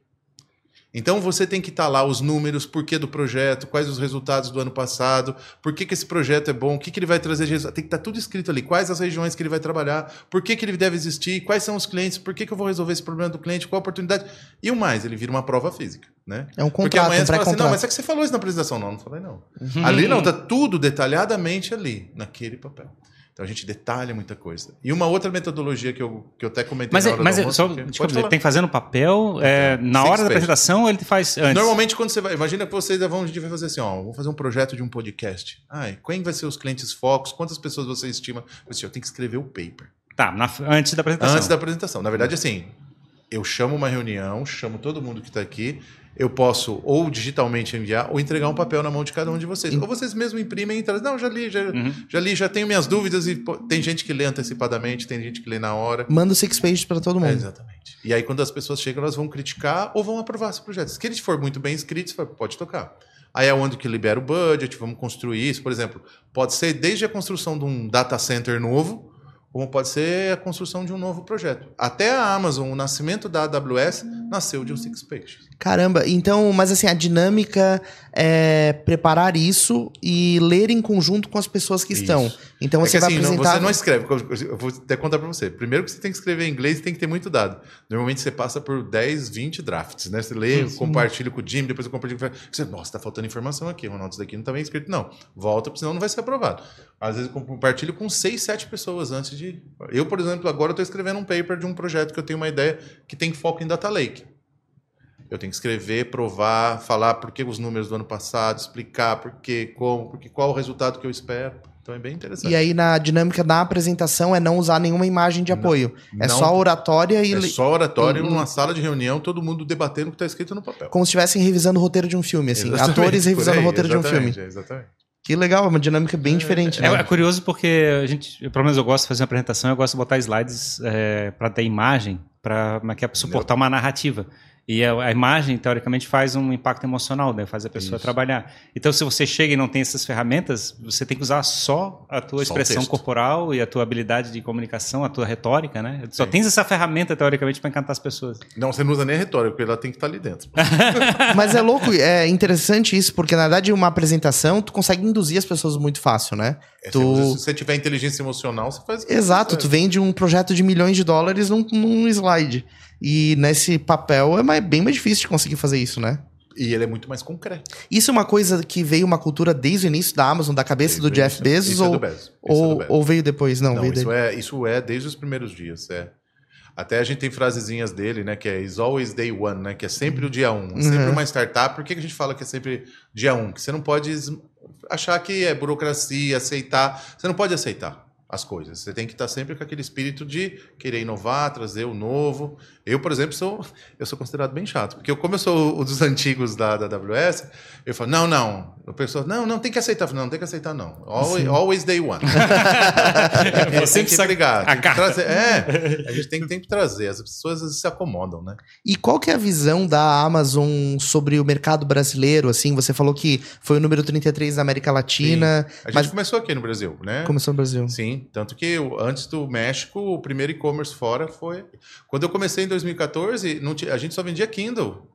Então você tem que estar lá os números, por que do projeto, quais os resultados do ano passado, por que, que esse projeto é bom, o que, que ele vai trazer de resultado. Tem que estar tudo escrito ali, quais as regiões que ele vai trabalhar, por que, que ele deve existir, quais são os clientes, por que, que eu vou resolver esse problema do cliente, qual a oportunidade. E o mais, ele vira uma prova física. Né? É um contrato, Porque amanhã um você fala assim, não, mas é que você falou isso na apresentação. Não, não falei não. Ali não, tá tudo detalhadamente ali, naquele papel. Então a gente detalha muita coisa. E uma outra metodologia que eu, que eu até comentei Mas, na é- hora mas do é almoço, só, porque- desculpa, pode falar. tem que fazer no papel, é, na Six hora da page. apresentação ou ele faz antes? Normalmente, quando você vai. Imagina que vocês vão, a gente vai fazer assim: ó, vamos fazer um projeto de um podcast. Ai, quem vai ser os clientes focos? Quantas pessoas você estima? Eu disse, eu tenho que escrever o paper. Tá, na- antes da apresentação. Antes da apresentação. Na verdade, assim, eu chamo uma reunião, chamo todo mundo que está aqui. Eu posso ou digitalmente enviar ou entregar um papel na mão de cada um de vocês. Ou vocês mesmos imprimem e trazem. Não, já li, já, Uhum. já li, já tenho minhas dúvidas. E pô, tem gente que lê antecipadamente, tem gente que lê na hora. Manda o six pages para todo É, mundo. exatamente. E aí, quando as pessoas chegam, elas vão criticar ou vão aprovar esse projeto. Se ele for muito bem escrito, você fala, pode tocar. Aí é onde que libera o budget, vamos construir isso. Por exemplo, pode ser desde a construção de um data center novo, como pode ser a construção de um novo projeto. Até a Amazon, o nascimento da AWS, nasceu de um six pages. Caramba, então, mas assim, a dinâmica é preparar isso e ler em conjunto com as pessoas que estão. Então É você que, vai assim, não- apresentar. você não escreve. Eu vou até contar para você. Primeiro que você tem que escrever em inglês e tem que ter muito dado. Normalmente você passa por 10, 20 drafts, né? Você lê, compartilha com o Jim, depois eu compartilho com o você, Nossa, tá faltando informação aqui, Ronaldo, isso daqui não tá bem escrito. Não, volta, porque senão não vai ser aprovado. Às vezes eu compartilho com 6, 7 pessoas antes de... Eu, por exemplo, agora estou escrevendo um paper de um projeto que eu tenho uma ideia que tem foco em Data Lake. Eu tenho que escrever, provar, falar por que os números do ano passado, explicar por que, como, porque qual o resultado que eu espero. Então é bem interessante. E aí, na dinâmica da apresentação, é não usar nenhuma imagem de apoio. é não- só oratória e. É só oratório Hum, numa sala de reunião, todo mundo debatendo o que está escrito no papel. Como se estivessem revisando o roteiro de um filme, assim. Exatamente, Atores revisando aí, o roteiro de um filme. Exatamente. Que legal, uma dinâmica bem diferente, É, né? é curioso porque a gente, eu, pelo menos eu gosto de fazer uma apresentação, eu gosto de botar slides para ter imagem, para suportar uma narrativa. E a, a imagem, teoricamente, faz um impacto emocional, né? faz a pessoa Isso. trabalhar. Então, se você chega e não tem essas ferramentas, você tem que usar só a tua Só expressão corporal e a tua habilidade de comunicação, a tua retórica, né? Só Sim. tens essa ferramenta, teoricamente, para encantar as pessoas. Não, você não usa nem retórica, porque ela tem que estar ali dentro. Mas é louco, é interessante isso, porque na verdade uma apresentação tu consegue induzir as pessoas muito fácil, né? É, Tu- se, você, tiver inteligência emocional, você faz. Exato, tu você vende um projeto de milhões de dólares num, num slide. E nesse papel é mais- bem mais difícil de conseguir fazer isso, né? E ele é muito mais concreto. Isso é uma coisa que veio uma cultura desde o início da Amazon, da cabeça do Jeff Bezos, isso é ou, do Bezos. Isso é ou, Bezos. ou veio depois? Não, Não, veio isso dele. é, isso é desde os primeiros dias, é. Até a gente tem frasezinhas dele, né? Que é is always day one, né? Que é sempre o dia um. É sempre Uhum. uma startup. Por que a gente fala que é sempre dia um? Que você não pode achar que é burocracia, aceitar. Você não pode aceitar as coisas. Você tem que estar sempre com aquele espírito de querer inovar, trazer o novo. Eu, por exemplo, sou eu sou considerado bem chato, porque eu, como eu sou o dos antigos da, da AWS, eu falo, não, não. A pessoa, não, não, tem que aceitar. Falo, Não, tem que aceitar, não. Always, always day one. É, tem que brigar. a tem que trazer- é, a gente tem que sempre trazer. As pessoas às vezes, se acomodam, né? E qual que é a visão da Amazon sobre o mercado brasileiro? Assim, você falou que foi o número 33 da América Latina, A gente mas começou aqui no Brasil, né? começou no Brasil. Sim, tanto que antes do México, o primeiro e-commerce fora foi. Quando eu comecei em 2014, não tinha- a gente só vendia Kindle.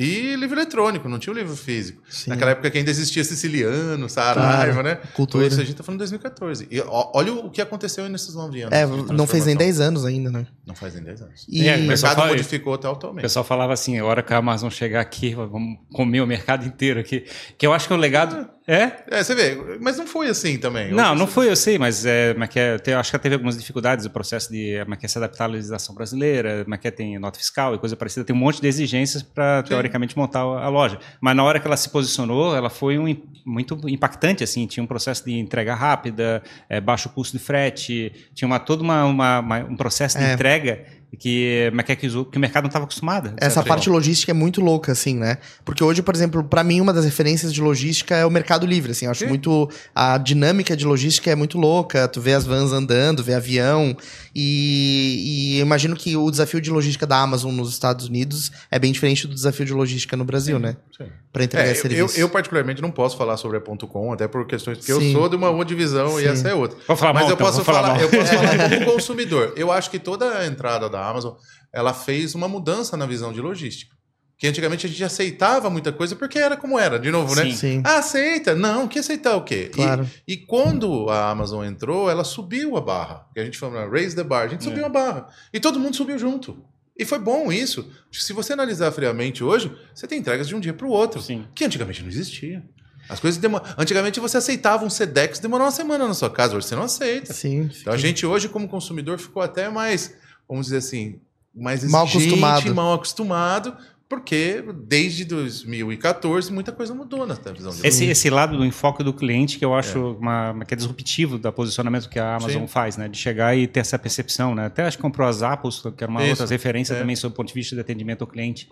E livro eletrônico, não tinha o livro físico. Sim. Naquela época que ainda existia Siciliano, Saraiva, né? Cultura. Isso a gente tá falando em 2014. E ó, olha o que aconteceu nesses nove anos. É, de não fez nem transformação. 10 anos ainda, né? Não faz nem 10 anos. E É, O mas- mercado fala- modificou O totalmente. pessoal falava assim, a hora que a Amazon chegar aqui, vamos comer o mercado inteiro aqui. Que eu acho que o legado... É? É, você vê, mas não foi assim também. Não, não foi, eu sei, mas é, é é, eu acho que teve algumas dificuldades o processo de é que é, se adaptar à legislação brasileira, como é que é, tem nota fiscal e coisa parecida, tem um monte de exigências para teoricamente montar a loja. Mas na hora que ela se posicionou, ela foi um, muito impactante, assim, tinha um processo de entrega rápida, é, baixo custo de frete, tinha uma, todo uma, uma- uma- um processo de É. entrega que, que, é, que, o mercado não estava acostumado. Essa parte forma. logística é muito louca, assim, né? Porque hoje, por exemplo, pra mim, uma das referências de logística é o Mercado Livre, assim. Eu acho Sim. muito... A dinâmica de logística é muito louca. Tu vê as vans andando, vê avião. E, e eu imagino que o desafio de logística da Amazon nos Estados Unidos é bem diferente do desafio de logística no Brasil, né? Sim. Pra entregar É, esse eu, eu, serviço. eu, particularmente não posso falar sobre a ponto .com, até por questões porque Sim. eu sou de uma outra divisão e Sim. essa é outra. Vou falar Mas mal, eu então, posso vou falar falar, eu posso falar como consumidor. Eu acho que toda a entrada da Amazon, ela fez uma mudança na visão de logística. Que antigamente a gente aceitava muita coisa porque era como era, de novo, né? Sim. Sim. Ah, aceita? Não, que aceitar o quê? E- Claro. E, quando a Amazon entrou, ela subiu a barra. Que a gente fala, raise the bar. A gente subiu a barra. E todo mundo subiu junto. E foi bom isso. Se você analisar friamente hoje, você tem entregas de um dia para o outro. Sim. Que antigamente não existia. As coisas demor... Antigamente você aceitava um Sedex, demorou uma semana na sua casa. Hoje você não aceita. Sim. Então a gente hoje, como consumidor, ficou até mais, vamos dizer assim, mais Mal exigente, acostumado. mal acostumado, porque desde 2014 muita coisa mudou na visão de Esse, esse lado do enfoque do cliente que eu acho uma, uma- que é disruptivo da posicionamento que a Amazon Sim. faz, né? De chegar e ter essa percepção, né? Até acho que comprou as Apples, que era uma Isso. outra referência É. também sob o ponto de vista de atendimento ao cliente.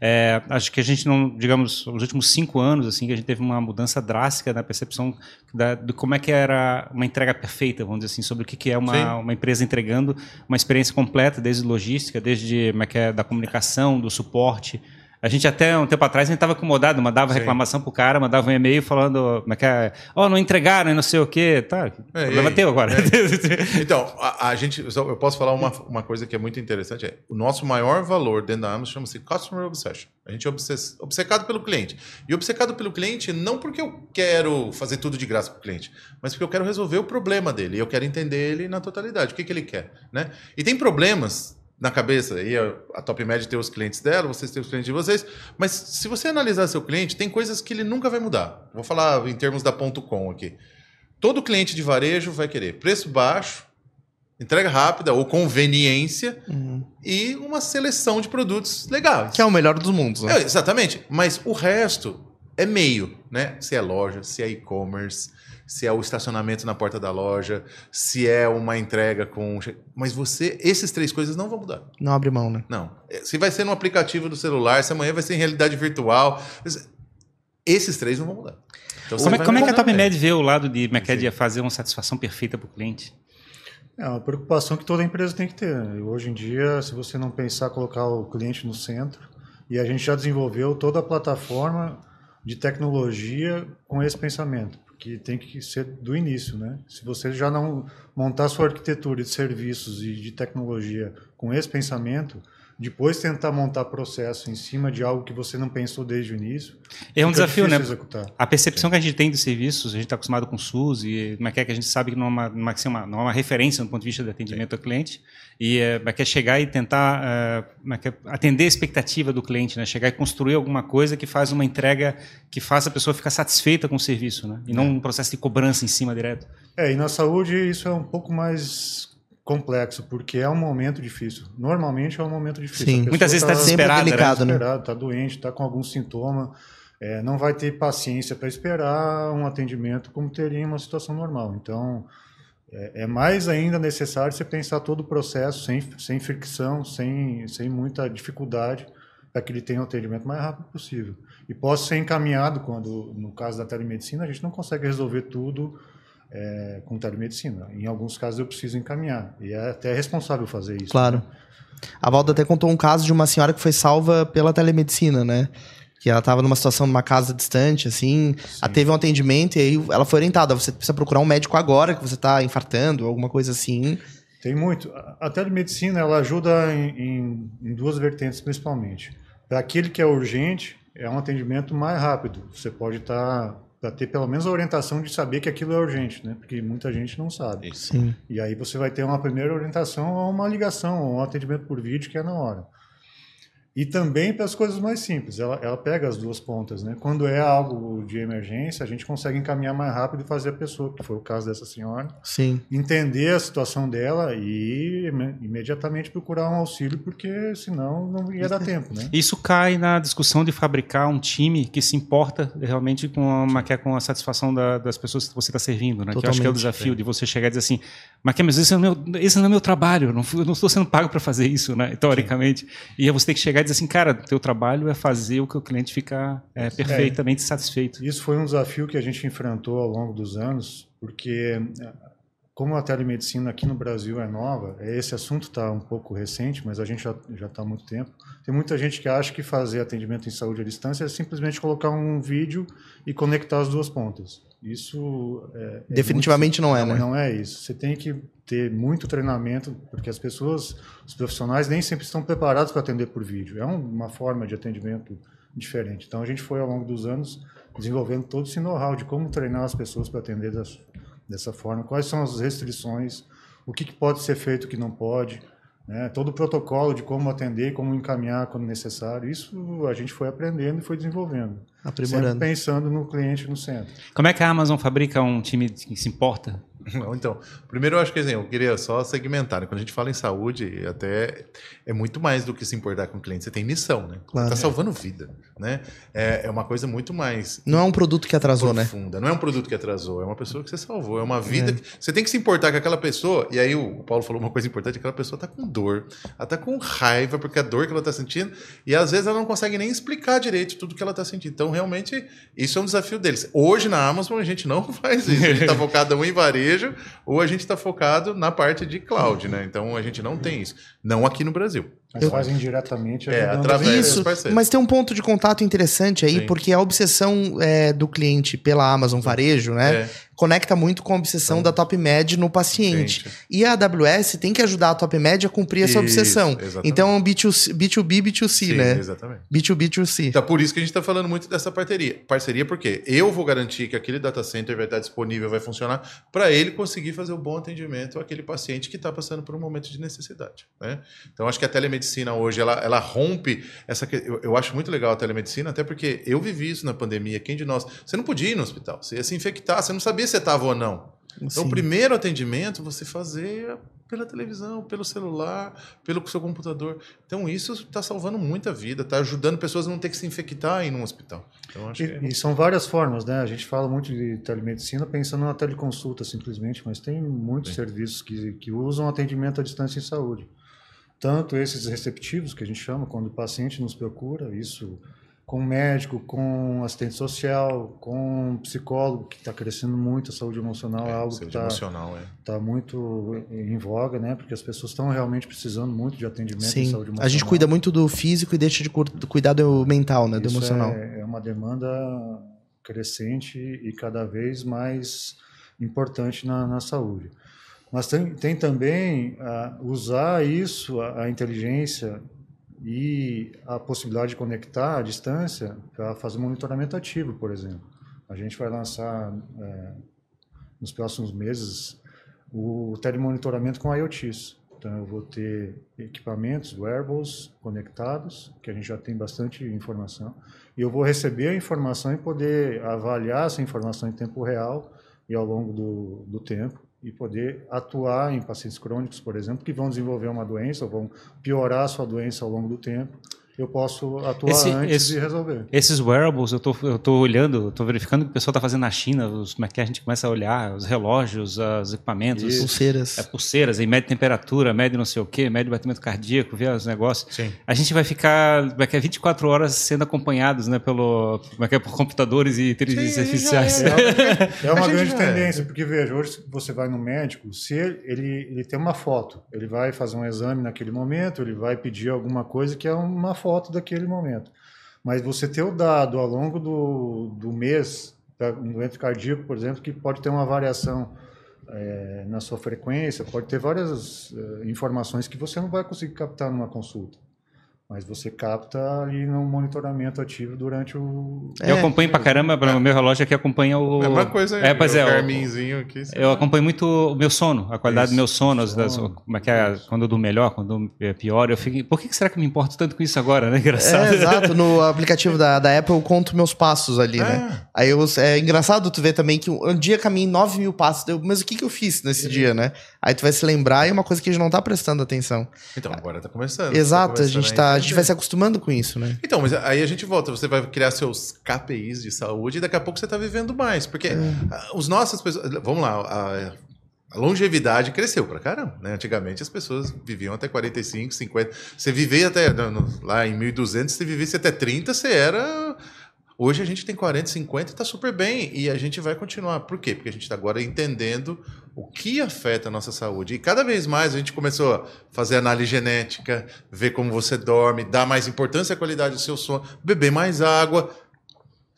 É, acho que a gente não, digamos, nos últimos cinco anos, assim, que a gente teve uma mudança drástica na percepção da, de como é que era uma entrega perfeita, vamos dizer assim, sobre o que, que é Sim. uma, uma empresa entregando uma experiência completa, desde logística, desde como é que é, da comunicação, do suporte. A gente até um tempo atrás a gente estava incomodado, mandava Sim. reclamação pro cara, mandava um e-mail falando, como é que é, ó, não entregaram e não sei o quê, tá, É, e problema teu agora. Então, a, a gente, eu posso falar uma, uma coisa que é muito interessante. É, o nosso maior valor dentro da Amazon chama-se Customer Obsession. A gente é obses- obcecado pelo cliente. E obcecado pelo cliente não porque eu quero fazer tudo de graça para o cliente, mas porque eu quero resolver o problema dele. E eu quero entender ele na totalidade. O que, que ele quer, né? E tem problemas na cabeça. E a, a Top Med tem os clientes dela, vocês têm os clientes de vocês. Mas se você analisar seu cliente, tem coisas que ele nunca vai mudar. Vou falar em termos da ponto .com aqui. Todo cliente de varejo vai querer preço baixo, entrega rápida ou conveniência Uhum. e uma seleção de produtos legais. Que é o melhor dos mundos, né? É, exatamente. Mas o resto é meio, né? Se é loja, se é e-commerce, se é o estacionamento na porta da loja, se é uma entrega com. Mas você, esses três coisas não vão mudar. Não abre mão, né? Não. É, Se vai ser no aplicativo do celular, se amanhã vai ser em realidade virtual. Esses três não vão mudar. Então, Como é, como é que a mudar, Top né? Med vê o lado de é de fazer uma satisfação perfeita para o cliente? É uma preocupação que toda empresa tem que ter. Hoje em dia, se você não pensar colocar o cliente no centro, e a gente já desenvolveu toda a plataforma de tecnologia com esse pensamento, porque tem que ser do início, né? Se você já não montar sua arquitetura de serviços e de tecnologia com esse pensamento, depois tentar montar processo em cima de algo que você não pensou desde o início, É um desafio, né? executar. A percepção que a gente tem dos serviços, a gente está acostumado com o SUS e como é que é que a gente sabe que não é uma, é que é uma, não é uma referência do ponto de vista de atendimento ao cliente e é, como que é chegar e tentar é, como é é atender a expectativa do cliente, né? Chegar e construir alguma coisa que faz uma entrega que faça a pessoa ficar satisfeita com o serviço, né? E não um processo de cobrança em cima direto. É, e na saúde isso é um pouco mais complexo, porque é um momento difícil. Normalmente é um momento difícil. Sim. Muitas vezes está tá desesperada, né? delicado, né? está doente, está com algum sintoma, é, não vai ter paciência para esperar um atendimento como teria em uma situação normal. Então, é, é mais ainda necessário você pensar todo o processo sem, sem fricção, sem, sem muita dificuldade, para que ele tenha o atendimento mais rápido possível. E possa ser encaminhado quando, no caso da telemedicina, a gente não consegue resolver tudo é, com telemedicina. Em alguns casos eu preciso encaminhar. E é até responsável fazer isso. Claro. A Valda até contou um caso de uma senhora que foi salva pela telemedicina, né? Que ela estava numa situação numa casa distante, assim, teve um atendimento e aí ela foi orientada, você precisa procurar um médico agora que você está infartando, alguma coisa assim. Tem muito. A- telemedicina ela ajuda em, em- em duas vertentes principalmente. Para aquele que é urgente, é um atendimento mais rápido. Você pode estar para ter pelo menos a orientação de saber que aquilo é urgente, né? Porque muita gente não sabe. Sim. E aí você vai ter uma primeira orientação ou uma ligação, ou um atendimento por vídeo que é na hora. E também para as coisas mais simples, ela, ela pega as duas pontas, né? Quando é algo de emergência, a gente consegue encaminhar mais rápido e fazer a pessoa, que foi o caso dessa senhora, Sim. entender a situação dela e ime- imediatamente procurar um auxílio, porque senão não ia dar tempo, né? Isso cai na discussão de fabricar um time que se importa realmente com a, Maquia, com a satisfação da- das pessoas que você está servindo, né? Que eu acho que é o Totalmente, desafio de você chegar e dizer assim, Maquia, mas esse, é o meu, esse não é meu trabalho, eu não, estou sendo pago para fazer isso, né? Teoricamente. E aí você tem que chegar e dizer assim, cara, teu trabalho é fazer o que o cliente ficar é, perfeitamente satisfeito. Isso foi um desafio que a gente enfrentou ao longo dos anos, porque eh, como a telemedicina aqui no Brasil é nova, eh, esse assunto está um pouco recente, mas a gente já está há muito tempo. Tem muita gente que acha que fazer atendimento em saúde à distância é simplesmente colocar um vídeo e conectar as duas pontas. Isso é, é Definitivamente não é, muito- né? Não é isso. Você tem que ter muito treinamento, porque as pessoas, os profissionais nem sempre estão preparados para atender por vídeo. É uma forma de atendimento diferente. Então a gente foi ao longo dos anos desenvolvendo todo esse know-how de como treinar as pessoas para atender das, dessa forma, quais são as restrições, o que, que pode ser feito, o que não pode, né? todo o protocolo de como atender, como encaminhar quando necessário. Isso a gente foi aprendendo e foi desenvolvendo. Aprimorando. Sempre pensando no cliente no centro. Como é que a Amazon fabrica um time que se importa? Então, primeiro eu acho que assim, eu queria só segmentar. Né? Quando a gente fala em saúde, até é muito mais do que se importar com o cliente. Você tem missão, né? Claro. Tá salvando vida, né? É, é uma coisa muito mais Não é um produto que atrasou, né? profunda. Não é um produto que atrasou, é uma pessoa que você salvou. É uma vida. Que... Você tem que se importar com aquela pessoa. E aí o Paulo falou uma coisa importante: aquela pessoa tá com dor, ela tá com raiva, porque a dor que ela tá sentindo, e às vezes ela não consegue nem explicar direito tudo que ela tá sentindo. Então, realmente, isso é um desafio deles. Hoje na Amazon a gente não faz isso. A gente tá focado em varejo, ou a gente está focado na parte de cloud, né? Então a gente não tem isso. Não aqui no Brasil. Mas fazem diretamente É, através as dos Isso, parceiros. mas tem um ponto de contato interessante aí, Sim. porque a obsessão é, do cliente pela Amazon Varejo, né? É. Conecta muito com a obsessão da Top Med no paciente. Gente. E a AWS tem que ajudar a Top Med a cumprir essa Isso, obsessão. exatamente. Então é um B2C, B2B, B2C, Sim, né? exatamente. B2B, B2C. Então, por isso que a gente está falando muito dessa parceria. Parceria porque eu vou garantir que aquele data center vai estar disponível, vai funcionar, para ele conseguir fazer o bom atendimento àquele paciente que está passando por um momento de necessidade. Né? Então, acho que a telemedicina hoje, ela, ela rompe essa... Eu, eu acho muito legal a telemedicina, até porque eu vivi isso na pandemia. Quem de nós... Você não podia ir no hospital, você ia se infectar, você não sabia se estava ou não. Então, Sim. o primeiro atendimento você fazer pela televisão, pelo celular, pelo seu computador. Então, isso está salvando muita vida, está ajudando pessoas a não ter que se infectar em um hospital. Então, que é- E, e são várias formas, né? A gente fala muito de telemedicina pensando na teleconsulta simplesmente, mas tem muitos serviços que, que usam atendimento à distância em saúde. Tanto esses receptivos, que a gente chama, quando o paciente nos procura, isso com médico, com assistente social, com psicólogo, que está crescendo muito, a saúde emocional é, algo que está é. tá muito em voga, né? Porque as pessoas estão realmente precisando muito de atendimento em Sim. saúde emocional. A gente cuida muito do físico e deixa de cuidar do mental, né? Do Isso emocional. É, é uma demanda crescente e cada vez mais importante na, na saúde. Mas tem, tem também ah, usar isso, a, a inteligência e a possibilidade de conectar à distância para fazer monitoramento ativo, por exemplo. A gente vai lançar eh, nos próximos meses o telemonitoramento com IoTs. Então, eu vou ter equipamentos, wearables conectados, que a gente já tem bastante informação, e eu vou receber a informação e poder avaliar essa informação em tempo real e ao longo do, do tempo, e poder atuar em pacientes crônicos, por exemplo, que vão desenvolver uma doença ou vão piorar a sua doença ao longo do tempo. Eu posso atuar Esse- antes esse- e resolver. Esses wearables, eu tô, eu tô olhando, eu tô verificando o que o pessoal tá fazendo na China, os, como é que a gente começa a olhar, os relógios, os equipamentos, Isso. Pulseiras. é, pulseiras, aí mede temperatura, mede não sei o quê, mede batimento cardíaco, vê os negócios. Sim. A gente vai ficar como é que é, 24 horas sendo acompanhados né, pelo, como é que é, por computadores e inteligências Sim, artificiais. é. É uma grande tendência, porque veja, hoje você vai no médico, se ele, ele, ele tem uma foto, ele vai fazer um exame naquele momento, ele vai pedir alguma coisa que é uma foto daquele momento. Mas você ter o dado ao longo do, do mês, um doente cardíaco, por exemplo, que pode ter uma variação eh, na sua frequência, pode ter várias eh, informações que você não vai conseguir captar numa consulta. Mas você capta ali no monitoramento ativo durante o. Eu acompanho pra caramba, o meu relógio aqui acompanha o. É a mesma coisa aí. É, pois é. o o- Carminzinho aqui. Eu acompanho muito o meu sono, a qualidade Isso, do meu sono, as- das- sono. como é que é, quando eu durmo melhor, quando eu é pior, eu fico, por que será que eu me importo tanto com isso agora, né? Engraçado. É, exato. No aplicativo da, da Apple eu conto meus passos ali, né? Aí eu, é engraçado tu ver também que um dia caminhei 9 mil passos. Eu, mas o que, que eu fiz nesse dia, né? Aí tu vai se lembrar e é uma coisa que a gente não tá prestando atenção. Então, agora tá começando. Exato, Tá a gente, começando tá, a gente entender. vai se acostumando com isso, né? Então, mas aí a gente volta, você vai criar seus KPIs de saúde e daqui a pouco você está vivendo mais. Porque ah, os nossas pessoas. Vamos lá, a, a longevidade cresceu pra caramba. Né? Antigamente as pessoas viviam até 45, 50. Você vivia até. lá em 1200, se vivesse até 30, você era. Hoje a gente tem 40, 50 e está super bem. E a gente vai continuar. Por quê? Porque a gente está agora entendendo o que afeta a nossa saúde. E cada vez mais a gente começou a fazer análise genética, ver como você dorme, dar mais importância à qualidade do seu sono, beber mais água.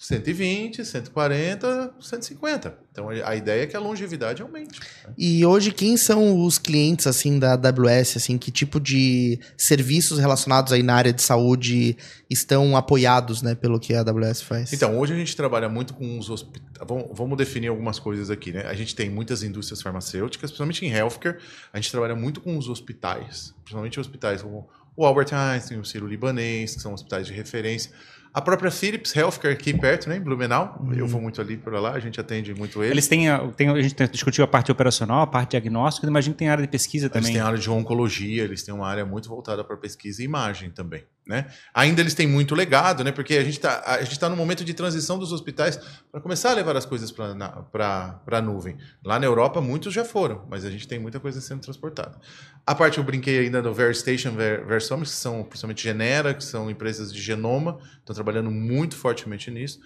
120, 140, 150. Então a ideia é que a longevidade aumente. Né? E hoje quem são os clientes assim da AWS, assim, que tipo de serviços relacionados aí na área de saúde estão apoiados, né, pelo que a AWS faz? Então, hoje a gente trabalha muito com os hospitais. Vamos definir algumas coisas aqui, né? A gente tem muitas indústrias farmacêuticas, principalmente em healthcare, a gente trabalha muito com os hospitais, principalmente hospitais como o Albert Einstein, o Ciro Libanês, que são hospitais de referência. A própria Philips Healthcare aqui perto, né, em Blumenau. Uhum. Eu vou muito ali por lá, a gente atende muito eles. Eles têm, a, tem, a gente discutiu a parte operacional, a parte diagnóstica, imagino que tem área de pesquisa também. Eles têm área de oncologia, eles têm uma área muito voltada para pesquisa e imagem também. Né? Ainda eles têm muito legado, né? porque a gente está tá no momento de transição dos hospitais para começar a levar as coisas para a nuvem. Lá na Europa, muitos já foram, mas a gente tem muita coisa sendo transportada. A parte eu brinquei ainda do Verstation, Ver, Versomics, que são principalmente Genera, que são empresas de genoma, estão trabalhando muito fortemente nisso.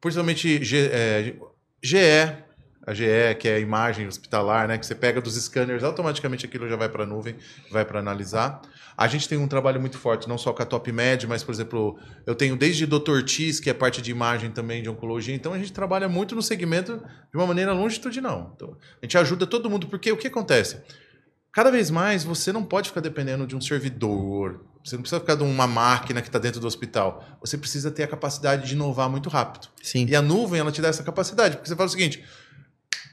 Principalmente G, é, GE, a GE, que é a imagem hospitalar, né? Que você pega dos scanners, automaticamente aquilo já vai para a nuvem, vai para analisar. A gente tem um trabalho muito forte, não só com a Top Med, mas, por exemplo, eu tenho desde Dr. Tis, que é parte de imagem também de oncologia. Então, a gente trabalha muito no segmento de uma maneira longitudinal. Então, a gente ajuda todo mundo, porque o que acontece? Cada vez mais, você não pode ficar dependendo de um servidor, você não precisa ficar de uma máquina que está dentro do hospital. Você precisa ter a capacidade de inovar muito rápido. Sim. E a nuvem, ela te dá essa capacidade. Porque você fala o seguinte: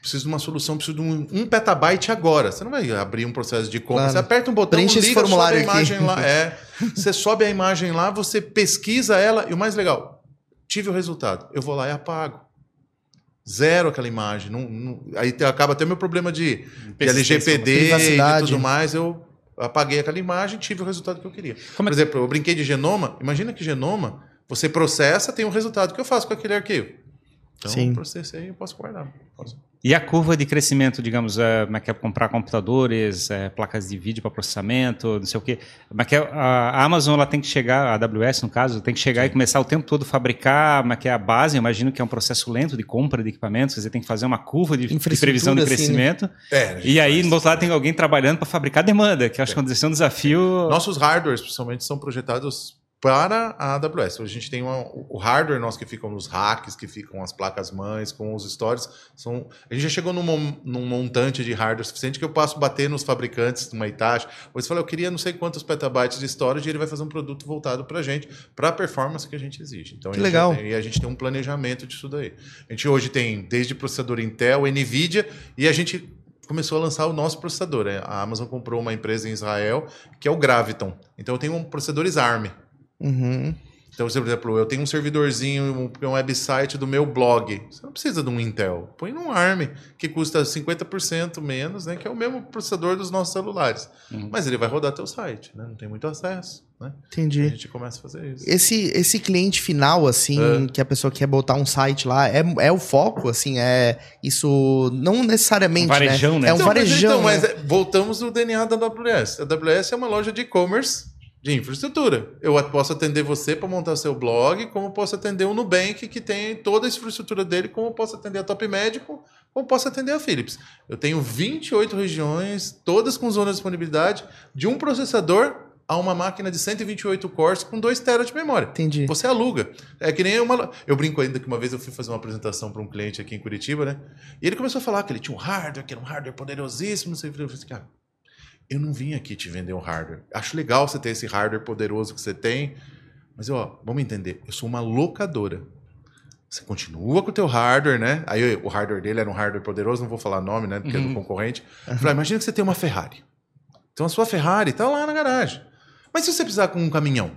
preciso de uma solução, preciso de um, um petabyte agora. Você não vai abrir um processo de compra. Claro. Você aperta um botão, Preenche liga, formulário sobe a imagem aqui. lá. É, você sobe a imagem lá, você pesquisa ela e o mais legal, tive o resultado. Eu vou lá e apago. Zero aquela imagem. Não, não, aí acaba até meu problema de, de LGPD e tudo mais. Eu apaguei aquela imagem tive o resultado que eu queria. Como é Por exemplo, eu brinquei de genoma. Imagina que genoma, você processa, tem um resultado. O que eu faço com aquele arquivo? Então, Sim. processei, eu posso guardar. Posso. E a curva de crescimento, digamos, é, como é que é comprar computadores, é, placas de vídeo para processamento, não sei o quê. Como é que é, a Amazon ela tem que chegar, a AWS no caso, tem que chegar Sim. e começar o tempo todo a fabricar, como é que é a base, imagino que é um processo lento de compra de equipamentos, você tem que fazer uma curva de, de previsão de crescimento. Assim, né? é, e aí, no outro lado, tem alguém trabalhando para fabricar demanda, que eu acho é. que é um desafio. Nossos hardwares, principalmente, são projetados para a AWS. A gente tem uma, o hardware nosso que ficam nos racks, que ficam as placas mães, com os stories. São, a gente já chegou num, num montante de hardware suficiente que eu posso bater nos fabricantes numa Itachi. Você fala, eu queria não sei quantos petabytes de storage e ele vai fazer um produto voltado para a gente, para a performance que a gente exige. Então, que legal. Tem, e a gente tem um planejamento disso daí. A gente hoje tem desde processador Intel, NVIDIA, e a gente começou a lançar o nosso processador. A Amazon comprou uma empresa em Israel, que é o Graviton. Então eu tenho um processadores ARM. Uhum. Então, por exemplo, eu tenho um servidorzinho, um website do meu blog. Você não precisa de um Intel. Põe num ARM, que custa 50% menos, né? Que é o mesmo processador dos nossos celulares. Uhum. Mas ele vai rodar teu site, né? Não tem muito acesso, né? Entendi. A gente começa a fazer isso. Esse, esse cliente final, assim, é. que a pessoa quer botar um site lá, é, é o foco, assim, é isso... Não necessariamente, um varejão, né? né? É um então, varejão, mas, então, né? mas é, voltamos no DNA da AWS. A AWS é uma loja de e-commerce de infraestrutura. Eu posso atender você para montar seu blog, como posso atender o Nubank, que tem toda a infraestrutura dele, como posso atender a Top Médico, como posso atender a Philips. Eu tenho 28 regiões, todas com zona de disponibilidade, de um processador a uma máquina de 128 cores com 2 TB de memória. Entendi. Você aluga. É que nem uma. Eu brinco ainda que uma vez eu fui fazer uma apresentação para um cliente aqui em Curitiba, né? E ele começou a falar que ele tinha um hardware, que era um hardware poderosíssimo, não sei o que. Eu falei assim, cara, eu não vim aqui te vender um hardware. Acho legal você ter esse hardware poderoso que você tem, mas ó, vamos entender, eu sou uma locadora. Você continua com o teu hardware, né? Aí o hardware dele era um hardware poderoso, não vou falar nome, né? Porque uhum. é do uhum. concorrente. Uhum. Falei, imagina que você tem uma Ferrari. Então a sua Ferrari está lá na garagem. Mas se você precisar com um caminhão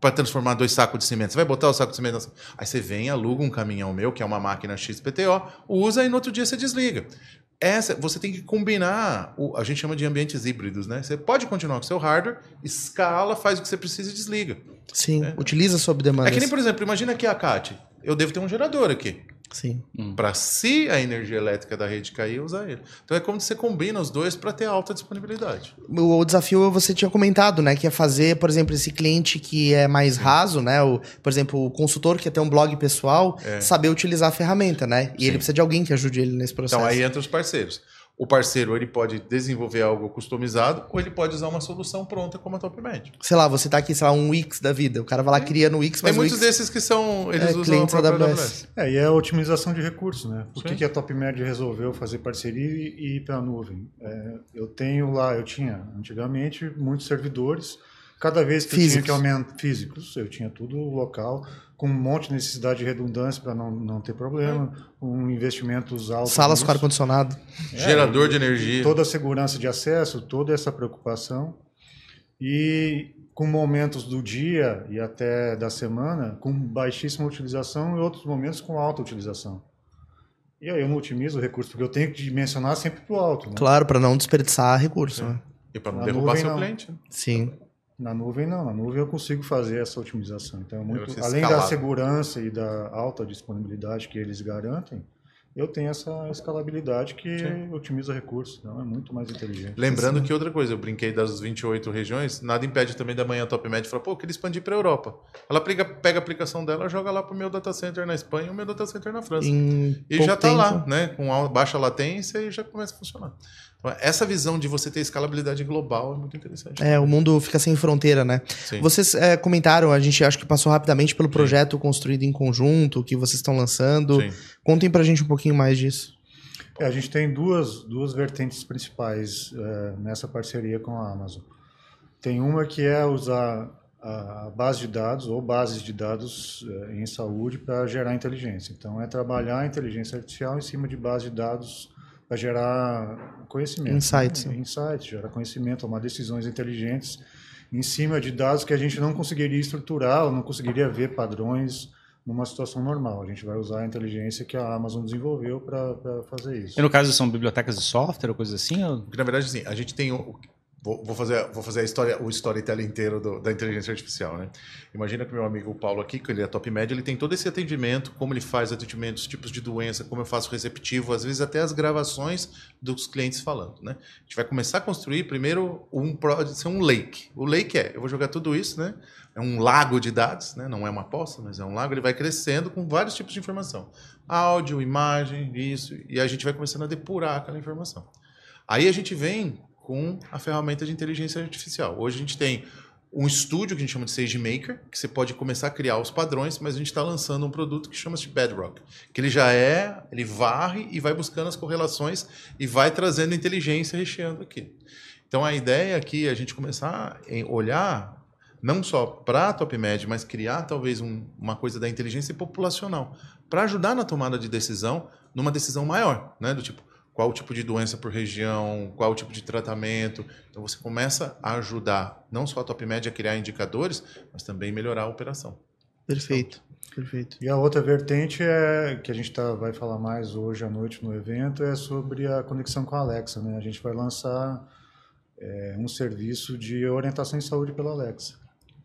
para transformar dois sacos de cimento, você vai botar o saco de cimento? Aí você vem, aluga um caminhão meu, que é uma máquina XPTO, usa e no outro dia você desliga essa você tem que combinar, o, a gente chama de ambientes híbridos, né? Você pode continuar com o seu hardware, escala, faz o que você precisa e desliga. Sim, né? utiliza sob demanda. É que nem, por exemplo, imagina aqui a CAT. Eu devo ter um gerador aqui. Sim. Hum. Para se a energia elétrica da rede cair, usar ele. Então é como você combina os dois para ter alta disponibilidade. O, desafio você tinha comentado, né? Que é fazer, por exemplo, esse cliente que é mais Sim. raso, né? O, por exemplo, o consultor que ter um blog pessoal, é. saber utilizar a ferramenta, né? E Sim. ele precisa de alguém que ajude ele nesse processo. Então aí entra os parceiros. O parceiro ele pode desenvolver algo customizado ou ele pode usar uma solução pronta como a TopMed. Sei lá, você tá aqui, sei lá, um Wix da vida. O cara vai lá, cria no Wix, mas Tem muitos Wix... desses que são. Eles É, usam a clientes própria AWS. AWS. É, e é a otimização de recursos, né? Por que, Sim. que a TopMed resolveu fazer parceria e ir para a nuvem? É, eu tenho lá, eu tinha antigamente muitos servidores. Cada vez que eu Físicos. tinha que aumentar físicos, eu tinha tudo local, com um monte de necessidade de redundância para não, não ter problema, com investimentos altos. Salas com ar-condicionado. É, Gerador de energia. toda a segurança de acesso, toda essa preocupação. E com momentos do dia e até da semana com baixíssima utilização e outros momentos com alta utilização. E aí eu não otimizo o recurso, porque eu tenho que dimensionar sempre para o alto. Né? Claro, para não desperdiçar recurso. né? E para não Na derrubar nuvem, seu não. cliente. Sim. Na nuvem não, na nuvem eu consigo fazer essa otimização. Então, é muito, além da segurança e da alta disponibilidade que eles garantem, eu tenho essa escalabilidade que Sim. otimiza recursos. Então é muito mais inteligente. Lembrando que outra coisa, eu brinquei das 28 regiões, nada impede também da manhã Top Med falar, pô, eu queria expandir para Europa. Ela pega, pega a aplicação dela, joga lá pro meu data center na Espanha e o meu data center na França. Em E já está lá, né? Com baixa latência e já começa a funcionar. Essa visão de você ter escalabilidade global é muito interessante. É, o mundo fica sem fronteira, né? Sim. Vocês é, comentaram, a gente acho que passou rapidamente pelo projeto construído em conjunto, que vocês estão lançando. Sim. Contem pra gente um pouquinho mais disso. É, a gente tem duas, duas vertentes principais é, nessa parceria com a Amazon. Tem uma que é usar a base de dados ou bases de dados é, em saúde para gerar inteligência. Então, é trabalhar a inteligência artificial em cima de base de dados para gerar conhecimento. Insights. Né? Insights, gerar conhecimento, tomar decisões inteligentes em cima de dados que a gente não conseguiria estruturar ou não conseguiria ver padrões numa situação normal. A gente vai usar a inteligência que a Amazon desenvolveu para fazer isso. E no caso são bibliotecas de software ou coisa assim? Ou... Porque, na verdade, assim, a gente tem. Vou, vou fazer, vou fazer a história, o storytelling inteiro do- da inteligência artificial, né? Imagina que meu amigo Paulo aqui, que ele é top médio, ele tem todo esse atendimento, como ele faz atendimento, os tipos de doença, como eu faço receptivo, às vezes até as gravações dos clientes falando, né? A gente vai começar a construir primeiro um ser um lake. O lake é, eu vou jogar tudo isso, né? É um lago de dados, né? Não é uma poça, mas é um lago. Ele vai crescendo com vários tipos de informação, áudio, imagem, isso, e a gente vai começando a depurar aquela informação. Aí a gente vem com a ferramenta de inteligência artificial. Hoje a gente tem um estúdio que a gente chama de SageMaker, que você pode começar a criar os padrões, mas a gente está lançando um produto que chama-se Bedrock, que ele já é, ele varre e vai buscando as correlações e vai trazendo inteligência recheando aqui. Então a ideia aqui é a gente começar a olhar não só para a TopMed, mas criar talvez um- uma coisa da inteligência populacional para ajudar na tomada de decisão, numa decisão maior, né? Do tipo, qual o tipo de doença por região, qual o tipo de tratamento. Então você começa a ajudar não só a TopMed a criar indicadores, mas também melhorar a operação. Perfeito. Perfeito. E a outra vertente é que a gente tá, vai falar mais hoje à noite no evento é sobre a conexão com a Alexa. Né? A gente vai lançar é, um serviço de orientação em saúde pela Alexa.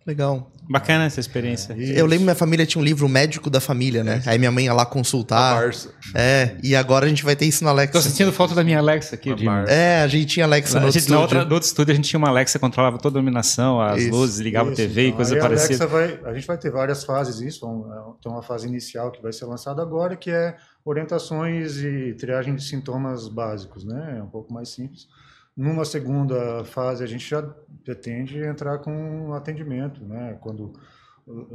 Legal. Bacana essa experiência. Eu lembro minha família tinha um livro Médico da Família, né? Aí minha mãe ia lá consultar. É, e agora a gente vai ter isso no Alexa. Tô sentindo falta da minha Alexa aqui. É, a gente tinha Alexa no A outro gente, na, estúdio. outra, no outro estúdio a gente tinha uma Alexa que controlava toda a iluminação, as Isso, luzes, ligava a Isso, TV e então, coisa aí a parecida. Alexa vai, a gente vai ter várias fases isso, um, tem uma fase inicial que vai ser lançada agora, que é orientações e triagem de sintomas básicos, né? É um pouco mais simples. Numa segunda fase, a gente já pretende entrar com atendimento, né? Quando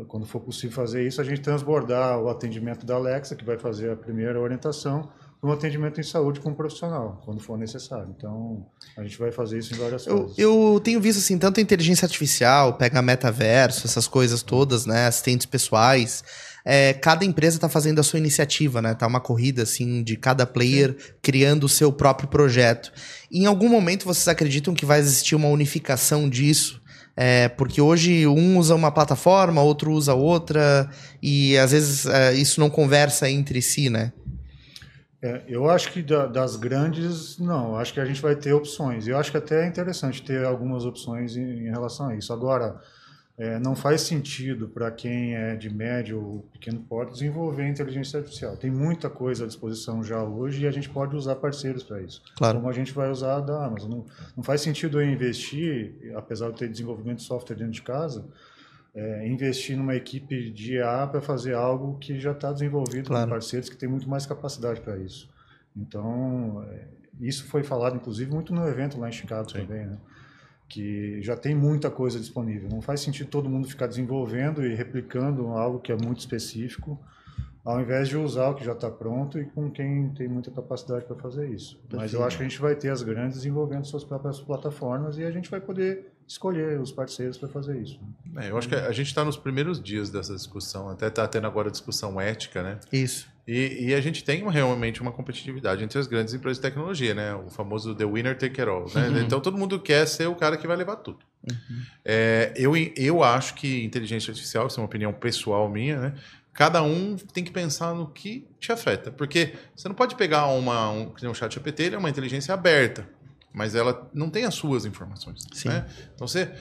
quando for possível fazer isso, a gente transbordar o atendimento da Alexa, que vai fazer a primeira orientação, um atendimento em saúde com um profissional, quando for necessário. Então, a gente vai fazer isso em várias Eu, fases. eu tenho visto assim, tanto a inteligência artificial, pega metaverso, essas coisas todas, né? Assistentes pessoais. É, cada empresa está fazendo a sua iniciativa, né? Tá uma corrida assim de cada player criando o seu próprio projeto. Em algum momento vocês acreditam que vai existir uma unificação disso? É, porque hoje um usa uma plataforma, outro usa outra, e às vezes é, isso não conversa entre si, né? É, eu acho que da- das grandes, não. Acho que a gente vai ter opções. Eu acho que até é interessante ter algumas opções em, em relação a isso. Agora, é, não faz sentido para quem é de médio ou pequeno porte desenvolver inteligência artificial. Tem muita coisa à disposição já hoje e a gente pode usar parceiros para isso. Claro. Como a gente vai usar a da Amazon. Não, não faz sentido eu investir, apesar de ter desenvolvimento de software dentro de casa, é, investir numa equipe de IA para fazer algo que já está desenvolvido Claro. com parceiros que têm muito mais capacidade para isso. Então, é, isso foi falado, inclusive, muito no evento lá em Chicago Sim. também, né? que já tem muita coisa disponível. Não faz sentido todo mundo ficar desenvolvendo e replicando algo que é muito específico, ao invés de usar o que já está pronto e com quem tem muita capacidade para fazer isso. Mas eu acho que a gente vai ter as grandes desenvolvendo suas próprias plataformas e a gente vai poder escolher os parceiros para fazer isso. É, eu acho que a gente está nos primeiros dias dessa discussão, até está tendo agora a discussão ética, né? Isso. E, e, a gente tem realmente uma competitividade entre as grandes empresas de tecnologia, né? O famoso the winner take it all. Né? Uhum. Então todo mundo quer ser o cara que vai levar tudo. Uhum. É, eu, eu acho que inteligência artificial, isso é uma opinião pessoal minha, né? Cada um tem que pensar no que te afeta. Porque você não pode pegar uma, um, um chat GPT, ele é uma inteligência aberta, mas ela não tem as suas informações. Né? Então você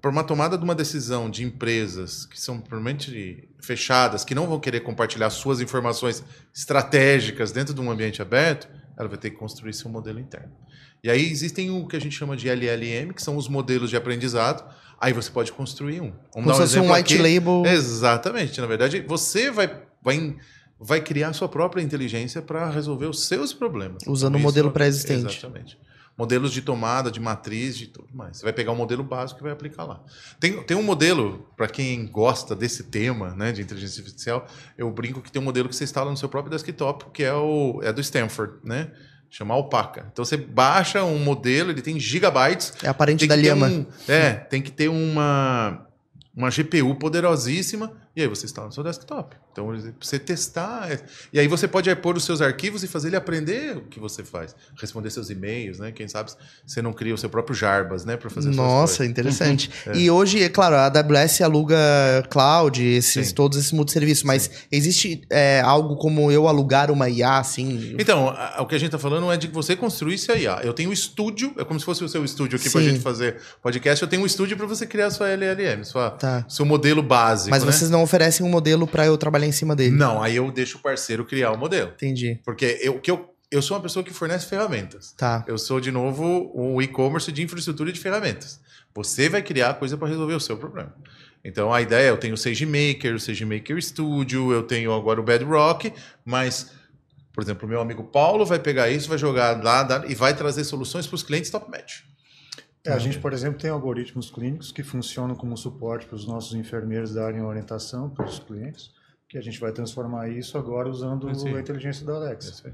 por uma tomada de uma decisão de empresas que são provavelmente fechadas, que não vão querer compartilhar suas informações estratégicas dentro de um ambiente aberto, ela vai ter que construir seu modelo interno. E aí existem o que a gente chama de LLM, que são os modelos de aprendizado. Aí você pode construir um. Vamos Como se um, um white aqui. label. Exatamente. Na verdade, você vai, vai, vai criar a sua própria inteligência para resolver os seus problemas. Usando o um modelo pré-existente. Exatamente modelos de tomada, de matriz, de tudo mais. Você vai pegar o um modelo básico e vai aplicar lá. Tem, tem um modelo, para quem gosta desse tema né, de inteligência artificial, eu brinco que tem um modelo que você instala no seu próprio desktop, que é, o, é do Stanford, né? Chama Alpaca. Então você baixa um modelo, ele tem gigabytes. É aparente da Lhama. Um, é, tem que ter uma, uma GPU poderosíssima e aí você instala no seu desktop. Então, você testar. É, e aí você pode pôr os seus arquivos e fazer ele aprender o que você faz. Responder seus e-mails, né? Quem sabe você não cria o seu próprio Jarbas, né? Para fazer Nossa, interessante. é. E hoje, é claro, a AWS aluga cloud, esses, todos esses multisserviços, mas Sim. existe é, algo como eu alugar uma IA, assim? Então, a, o que a gente está falando é de que você construísse a IA. Eu tenho um estúdio, é como se fosse o seu estúdio aqui para a gente fazer podcast. Eu tenho um estúdio para você criar sua LLM, sua, tá. seu modelo básico. Mas né? vocês não oferecem um modelo para eu trabalhar em cima dele. Não, aí eu deixo o parceiro criar o modelo. Entendi. Porque eu, que eu, eu sou uma pessoa que fornece ferramentas. Tá. Eu sou, de novo, um e-commerce de infraestrutura de ferramentas. Você vai criar coisa para resolver o seu problema. Então a ideia é, eu tenho o SageMaker, o SageMaker Studio, eu tenho agora o Bedrock, mas, por exemplo, o meu amigo Paulo vai pegar isso, vai jogar lá e vai trazer soluções para os clientes top match. É, a gente, por exemplo, tem algoritmos clínicos que funcionam como suporte para os nossos enfermeiros darem orientação para os clientes, que a gente vai transformar isso agora usando Sim. a inteligência da Alexa.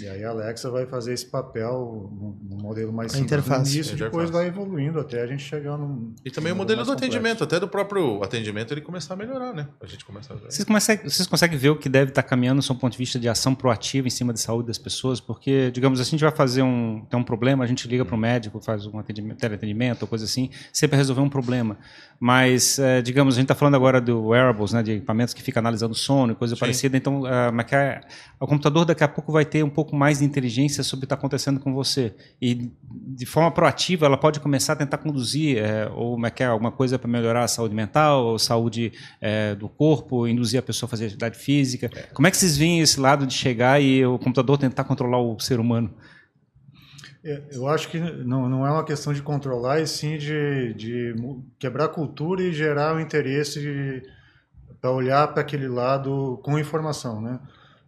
E aí a Alexa vai fazer esse papel no modelo mais simples interface. e isso depois vai evoluindo até a gente chegar num E também o modelo do atendimento, até do próprio atendimento ele começar a melhorar, né? A gente começa a ver. Vocês, conseguem, vocês conseguem ver o que deve estar caminhando do ponto de vista de ação proativa em cima da saúde das pessoas? Porque, digamos, assim, a gente vai fazer um, tem um problema, a gente liga para o médico, faz um atendimento, teleatendimento ou coisa assim, sempre resolver um problema. Mas, é, digamos, a gente está falando agora do wearables, né, de equipamentos que ficam analisando sono e coisa Sim. parecida. Então, mas é, o computador daqui a pouco vai ter um pouco mais de inteligência sobre o que está acontecendo com você. E, de forma proativa, ela pode começar a tentar conduzir é, ou é, alguma coisa para melhorar a saúde mental, ou saúde é, do corpo, induzir a pessoa a fazer atividade física. É. Como é que vocês veem esse lado de chegar e o computador tentar controlar o ser humano? É, eu acho que não, não é uma questão de controlar, e sim de, de quebrar a cultura e gerar o interesse para olhar para aquele lado com informação, né?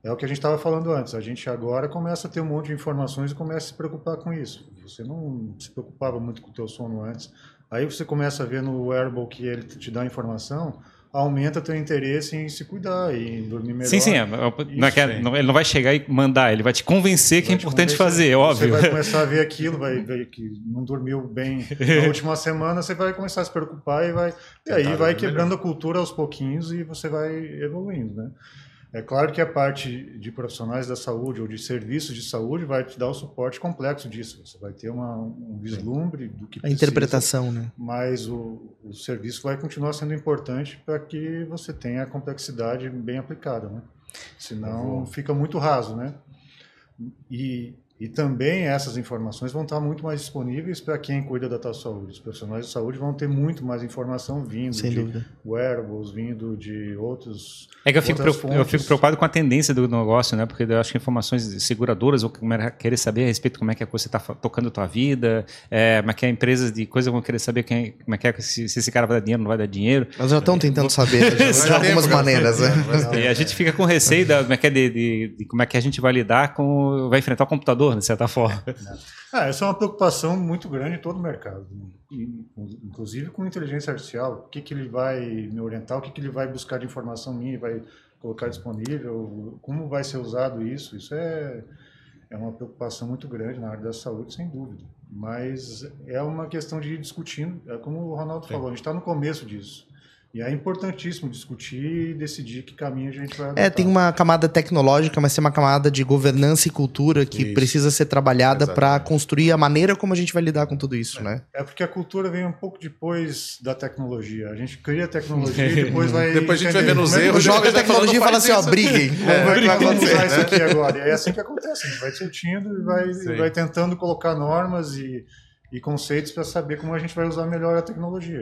É o que a gente estava falando antes. A gente agora começa a ter um monte de informações e começa a se preocupar com isso. Você não se preocupava muito com o teu sono antes. Aí você começa a ver no wearable que ele te dá informação aumenta teu interesse em se cuidar e dormir melhor. Sim, sim. É, não é que, é, não, ele não vai chegar e mandar, ele vai te convencer que é importante fazer, é óbvio. Você vai começar a ver aquilo, vai ver que não dormiu bem na última semana, você vai começar a se preocupar e vai. E aí vai quebrando melhor. a cultura aos pouquinhos e você vai evoluindo, né? É claro que a parte de profissionais da saúde ou de serviços de saúde vai te dar o suporte complexo disso. Você vai ter uma, um vislumbre do que a precisa, interpretação, né? Mas o, o serviço vai continuar sendo importante para que você tenha a complexidade bem aplicada, né? Senão fica muito raso, né? E e também essas informações vão estar muito mais disponíveis para quem cuida da tua saúde. Os profissionais de saúde vão ter muito mais informação vindo Sem de dúvida. wearables, vindo de outros. É que eu fico, eu fico preocupado com a tendência do negócio, né? Porque eu acho que informações seguradoras vão querer saber a respeito de como é que você está tocando a tua vida, é, como é que é empresas de coisa vão querer saber quem, como é que é se, se esse cara vai dar dinheiro ou não vai dar dinheiro. Mas já estão tentando saber né? de algumas maneiras, né? E a gente fica com receio da, como é que é de, de, de, como é que a gente vai lidar com vai enfrentar o computador de certa forma. Ah, essa é uma preocupação muito grande em todo o mercado, inclusive com inteligência artificial. O que, que ele vai me orientar, o que, que ele vai buscar de informação minha, vai colocar disponível, como vai ser usado isso. Isso é, é uma preocupação muito grande na área da saúde, sem dúvida. Mas é uma questão de ir discutindo, é como o Ronaldo Sim. falou, a gente está no começo disso. E é importantíssimo discutir e decidir que caminho a gente vai adotar. É, tem uma camada tecnológica, mas tem uma camada de governança e cultura que isso. precisa ser trabalhada para construir a maneira como a gente vai lidar com tudo isso, é. né? É porque a cultura vem um pouco depois da tecnologia. A gente cria a tecnologia e depois vai... depois a gente vai ver nos é erros. Joga a tecnologia e fala assim, ó, briguem. É, vai, vai acontecer isso aqui agora. E é assim que acontece. A gente vai discutindo e vai, vai tentando colocar normas e e conceitos para saber como a gente vai usar melhor a tecnologia.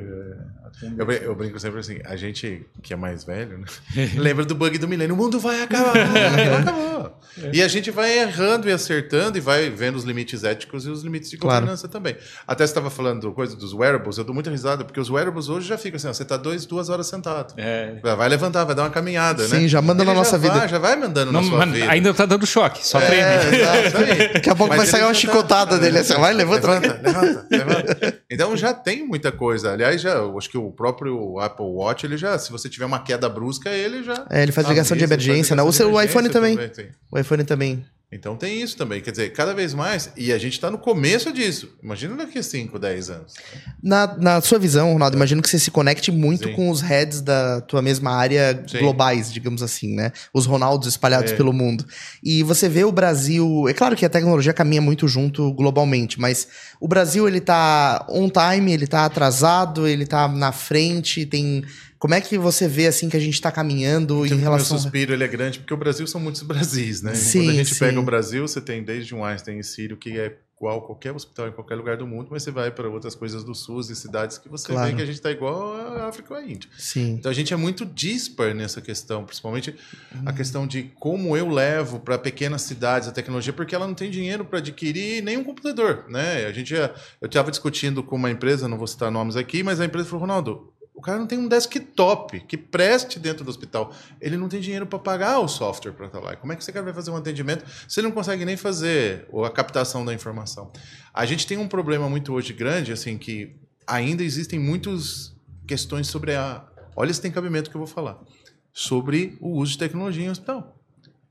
É, eu, eu, brinco sempre assim, a gente que é mais velho, né? lembra do bug do milênio, o mundo vai acabar, não acabou. É. E a gente vai errando e acertando e vai vendo os limites éticos e os limites de governança claro. também. Até você estava falando coisa dos wearables, eu dou muita risada, porque os wearables hoje já ficam assim, ó, você está dois, duas horas sentado. É. Vai levantar, vai dar uma caminhada, Sim, né? Sim, já manda Ele na nossa vai, vida. Já vai mandando não, na sua vida. Ainda está dando choque, só é, treine. Daqui a pouco Mas vai sair uma tá- chicotada tá... dele assim, vai, levanta. Levanta, levanta, levanta. Então já tem muita coisa. Aliás, já, acho que o próprio Apple Watch, ele já, se você tiver uma queda brusca, ele já. É, ele faz ligação avisa, de emergência, né? O, seu, o iPhone também. também o iPhone também. Então tem isso também, quer dizer, cada vez mais, e a gente está no começo disso. Imagina daqui a 5, 10 anos. Na, na sua visão, Ronaldo, imagino que você se conecte muito Sim. com os heads da tua mesma área Sim. globais, digamos assim, né? Os Ronaldos espalhados é. pelo mundo. E você vê o Brasil. É claro que a tecnologia caminha muito junto globalmente, mas o Brasil ele tá on time, ele tá atrasado, ele tá na frente, tem como é que você vê assim que a gente está caminhando em relação? O suspiro ele é grande porque o Brasil são muitos Brasis, né? Sim, Quando a gente sim. pega o Brasil, você tem desde um Einstein em Sírio que é igual qualquer hospital em qualquer lugar do mundo, mas você vai para outras coisas do SUS e cidades que você claro. vê que a gente está igual a África ou a Índia. Sim. Então a gente é muito dispar nessa questão, principalmente hum. a questão de como eu levo para pequenas cidades a tecnologia, porque ela não tem dinheiro para adquirir nenhum computador, né? A gente já, eu estava discutindo com uma empresa, não vou citar nomes aqui, mas a empresa falou, Ronaldo, o cara não tem um desktop que preste dentro do hospital. Ele não tem dinheiro para pagar o software para estar lá. Como é que você vai fazer um atendimento se ele não consegue nem fazer a captação da informação? A gente tem um problema muito hoje grande, assim, que ainda existem muitas questões sobre a. Olha se tem cabimento que eu vou falar. Sobre o uso de tecnologia em hospital.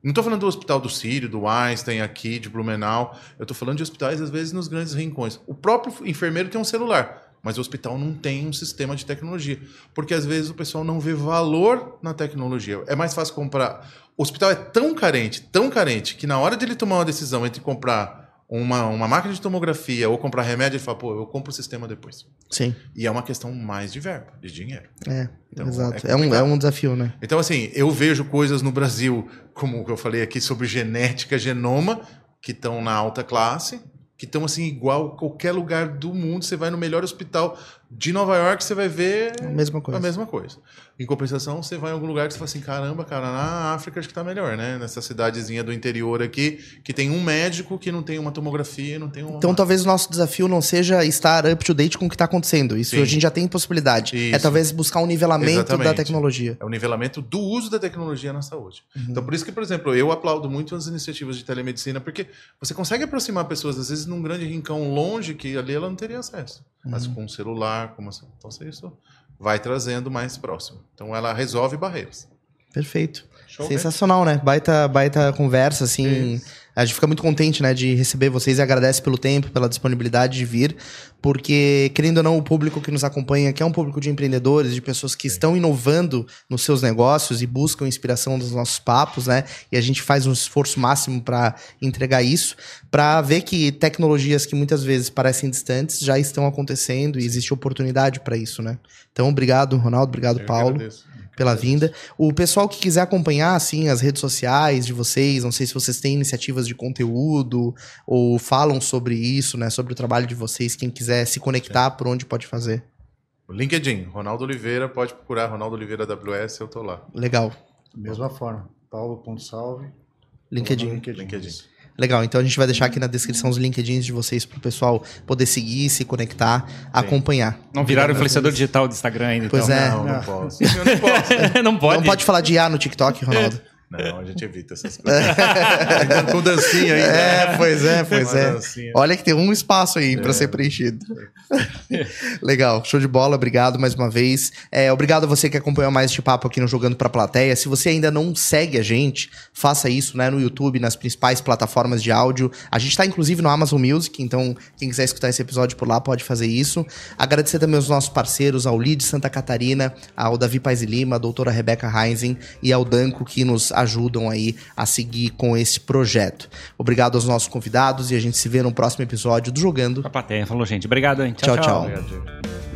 Não estou falando do hospital do Sírio, do Einstein, aqui, de Blumenau. Eu estou falando de hospitais, às vezes, nos grandes rincões. O próprio enfermeiro tem um celular mas o hospital não tem um sistema de tecnologia. Porque às vezes o pessoal não vê valor na tecnologia. É mais fácil comprar. O hospital é tão carente, tão carente, que na hora de ele tomar uma decisão entre comprar uma, uma máquina de tomografia ou comprar remédio, ele fala, pô, eu compro o sistema depois. Sim. E é uma questão mais de verba, de dinheiro. É, então, exato. É, é, um, é um desafio, né? Então, assim, eu vejo coisas no Brasil, como eu falei aqui, sobre genética, genoma, que estão na alta classe, que estão assim igual qualquer lugar do mundo. Você vai no melhor hospital de Nova York, você vai ver a mesma coisa. A mesma coisa. Em compensação, você vai em algum lugar que você fala assim, caramba, cara, na África acho que está melhor, né? Nessa cidadezinha do interior aqui, que tem um médico que não tem uma tomografia, não tem uma... Então talvez o nosso desafio não seja estar up to date com o que está acontecendo. Isso Sim. a gente já tem possibilidade. É Isso. É talvez buscar um nivelamento Exatamente. da tecnologia. É o nivelamento do uso da tecnologia na saúde. Uhum. Então por isso que, por exemplo, eu aplaudo muito as iniciativas de telemedicina, porque você consegue aproximar pessoas, às vezes, num grande rincão longe, que ali ela não teria acesso. Uhum. Mas com um celular, com uma... Então isso vai trazendo mais próximo. Então ela resolve barreiras. Perfeito. Show, Sensacional, né? Baita, baita conversa, assim. Isso. A gente fica muito contente, né, de receber vocês e agradece pelo tempo, pela disponibilidade de vir, porque, querendo ou não, o público que nos acompanha aqui é um público de empreendedores, de pessoas que estão inovando nos seus negócios e buscam inspiração dos nossos papos, né? E a gente faz um esforço máximo para entregar isso, para ver que tecnologias que muitas vezes parecem distantes já estão acontecendo e existe oportunidade para isso, né? Então, obrigado, Ronaldo, obrigado, Eu Paulo. Agradeço pela vinda. O pessoal que quiser acompanhar, assim, as redes sociais de vocês, não sei se vocês têm iniciativas de conteúdo ou falam sobre isso, né? Sobre o trabalho de vocês, quem quiser se conectar, por onde pode fazer. LinkedIn, Ronaldo Oliveira, pode procurar Ronaldo Oliveira AWS, eu tô lá. Legal. Mesma forma, paulo.salve. LinkedIn. LinkedIn. LinkedIn. Legal, então a gente vai deixar aqui na descrição os LinkedIns de vocês para o pessoal poder seguir, se conectar, Sim. acompanhar. Não viraram influenciador digital do Instagram ainda, Pois então. é. Não, não posso. não posso. não pode. Não pode falar de IA no TikTok, Ronaldo. Não, a gente evita essas coisas. Ainda com dancinha ainda. É, pois é, pois é. dancinha. Olha que tem um espaço aí pra ser preenchido. Legal, show de bola, obrigado mais uma vez. É, obrigado a você que acompanhou mais este papo aqui no Jogando Pra Plateia. Se você ainda não segue a gente, faça isso né, no YouTube, nas principais plataformas de áudio. A gente tá inclusive no Amazon Music, então quem quiser escutar esse episódio por lá pode fazer isso. Agradecer também aos nossos parceiros, ao Lid Santa Catarina, ao Davi Paz e Lima, a doutora Rebeca Heinzen e ao Danco que nos ajudam aí a seguir com esse projeto. Obrigado aos nossos convidados e a gente se vê no próximo episódio do Jogando A plateia falou, gente. Obrigado, hein? Tchau, tchau. Obrigado, Diego.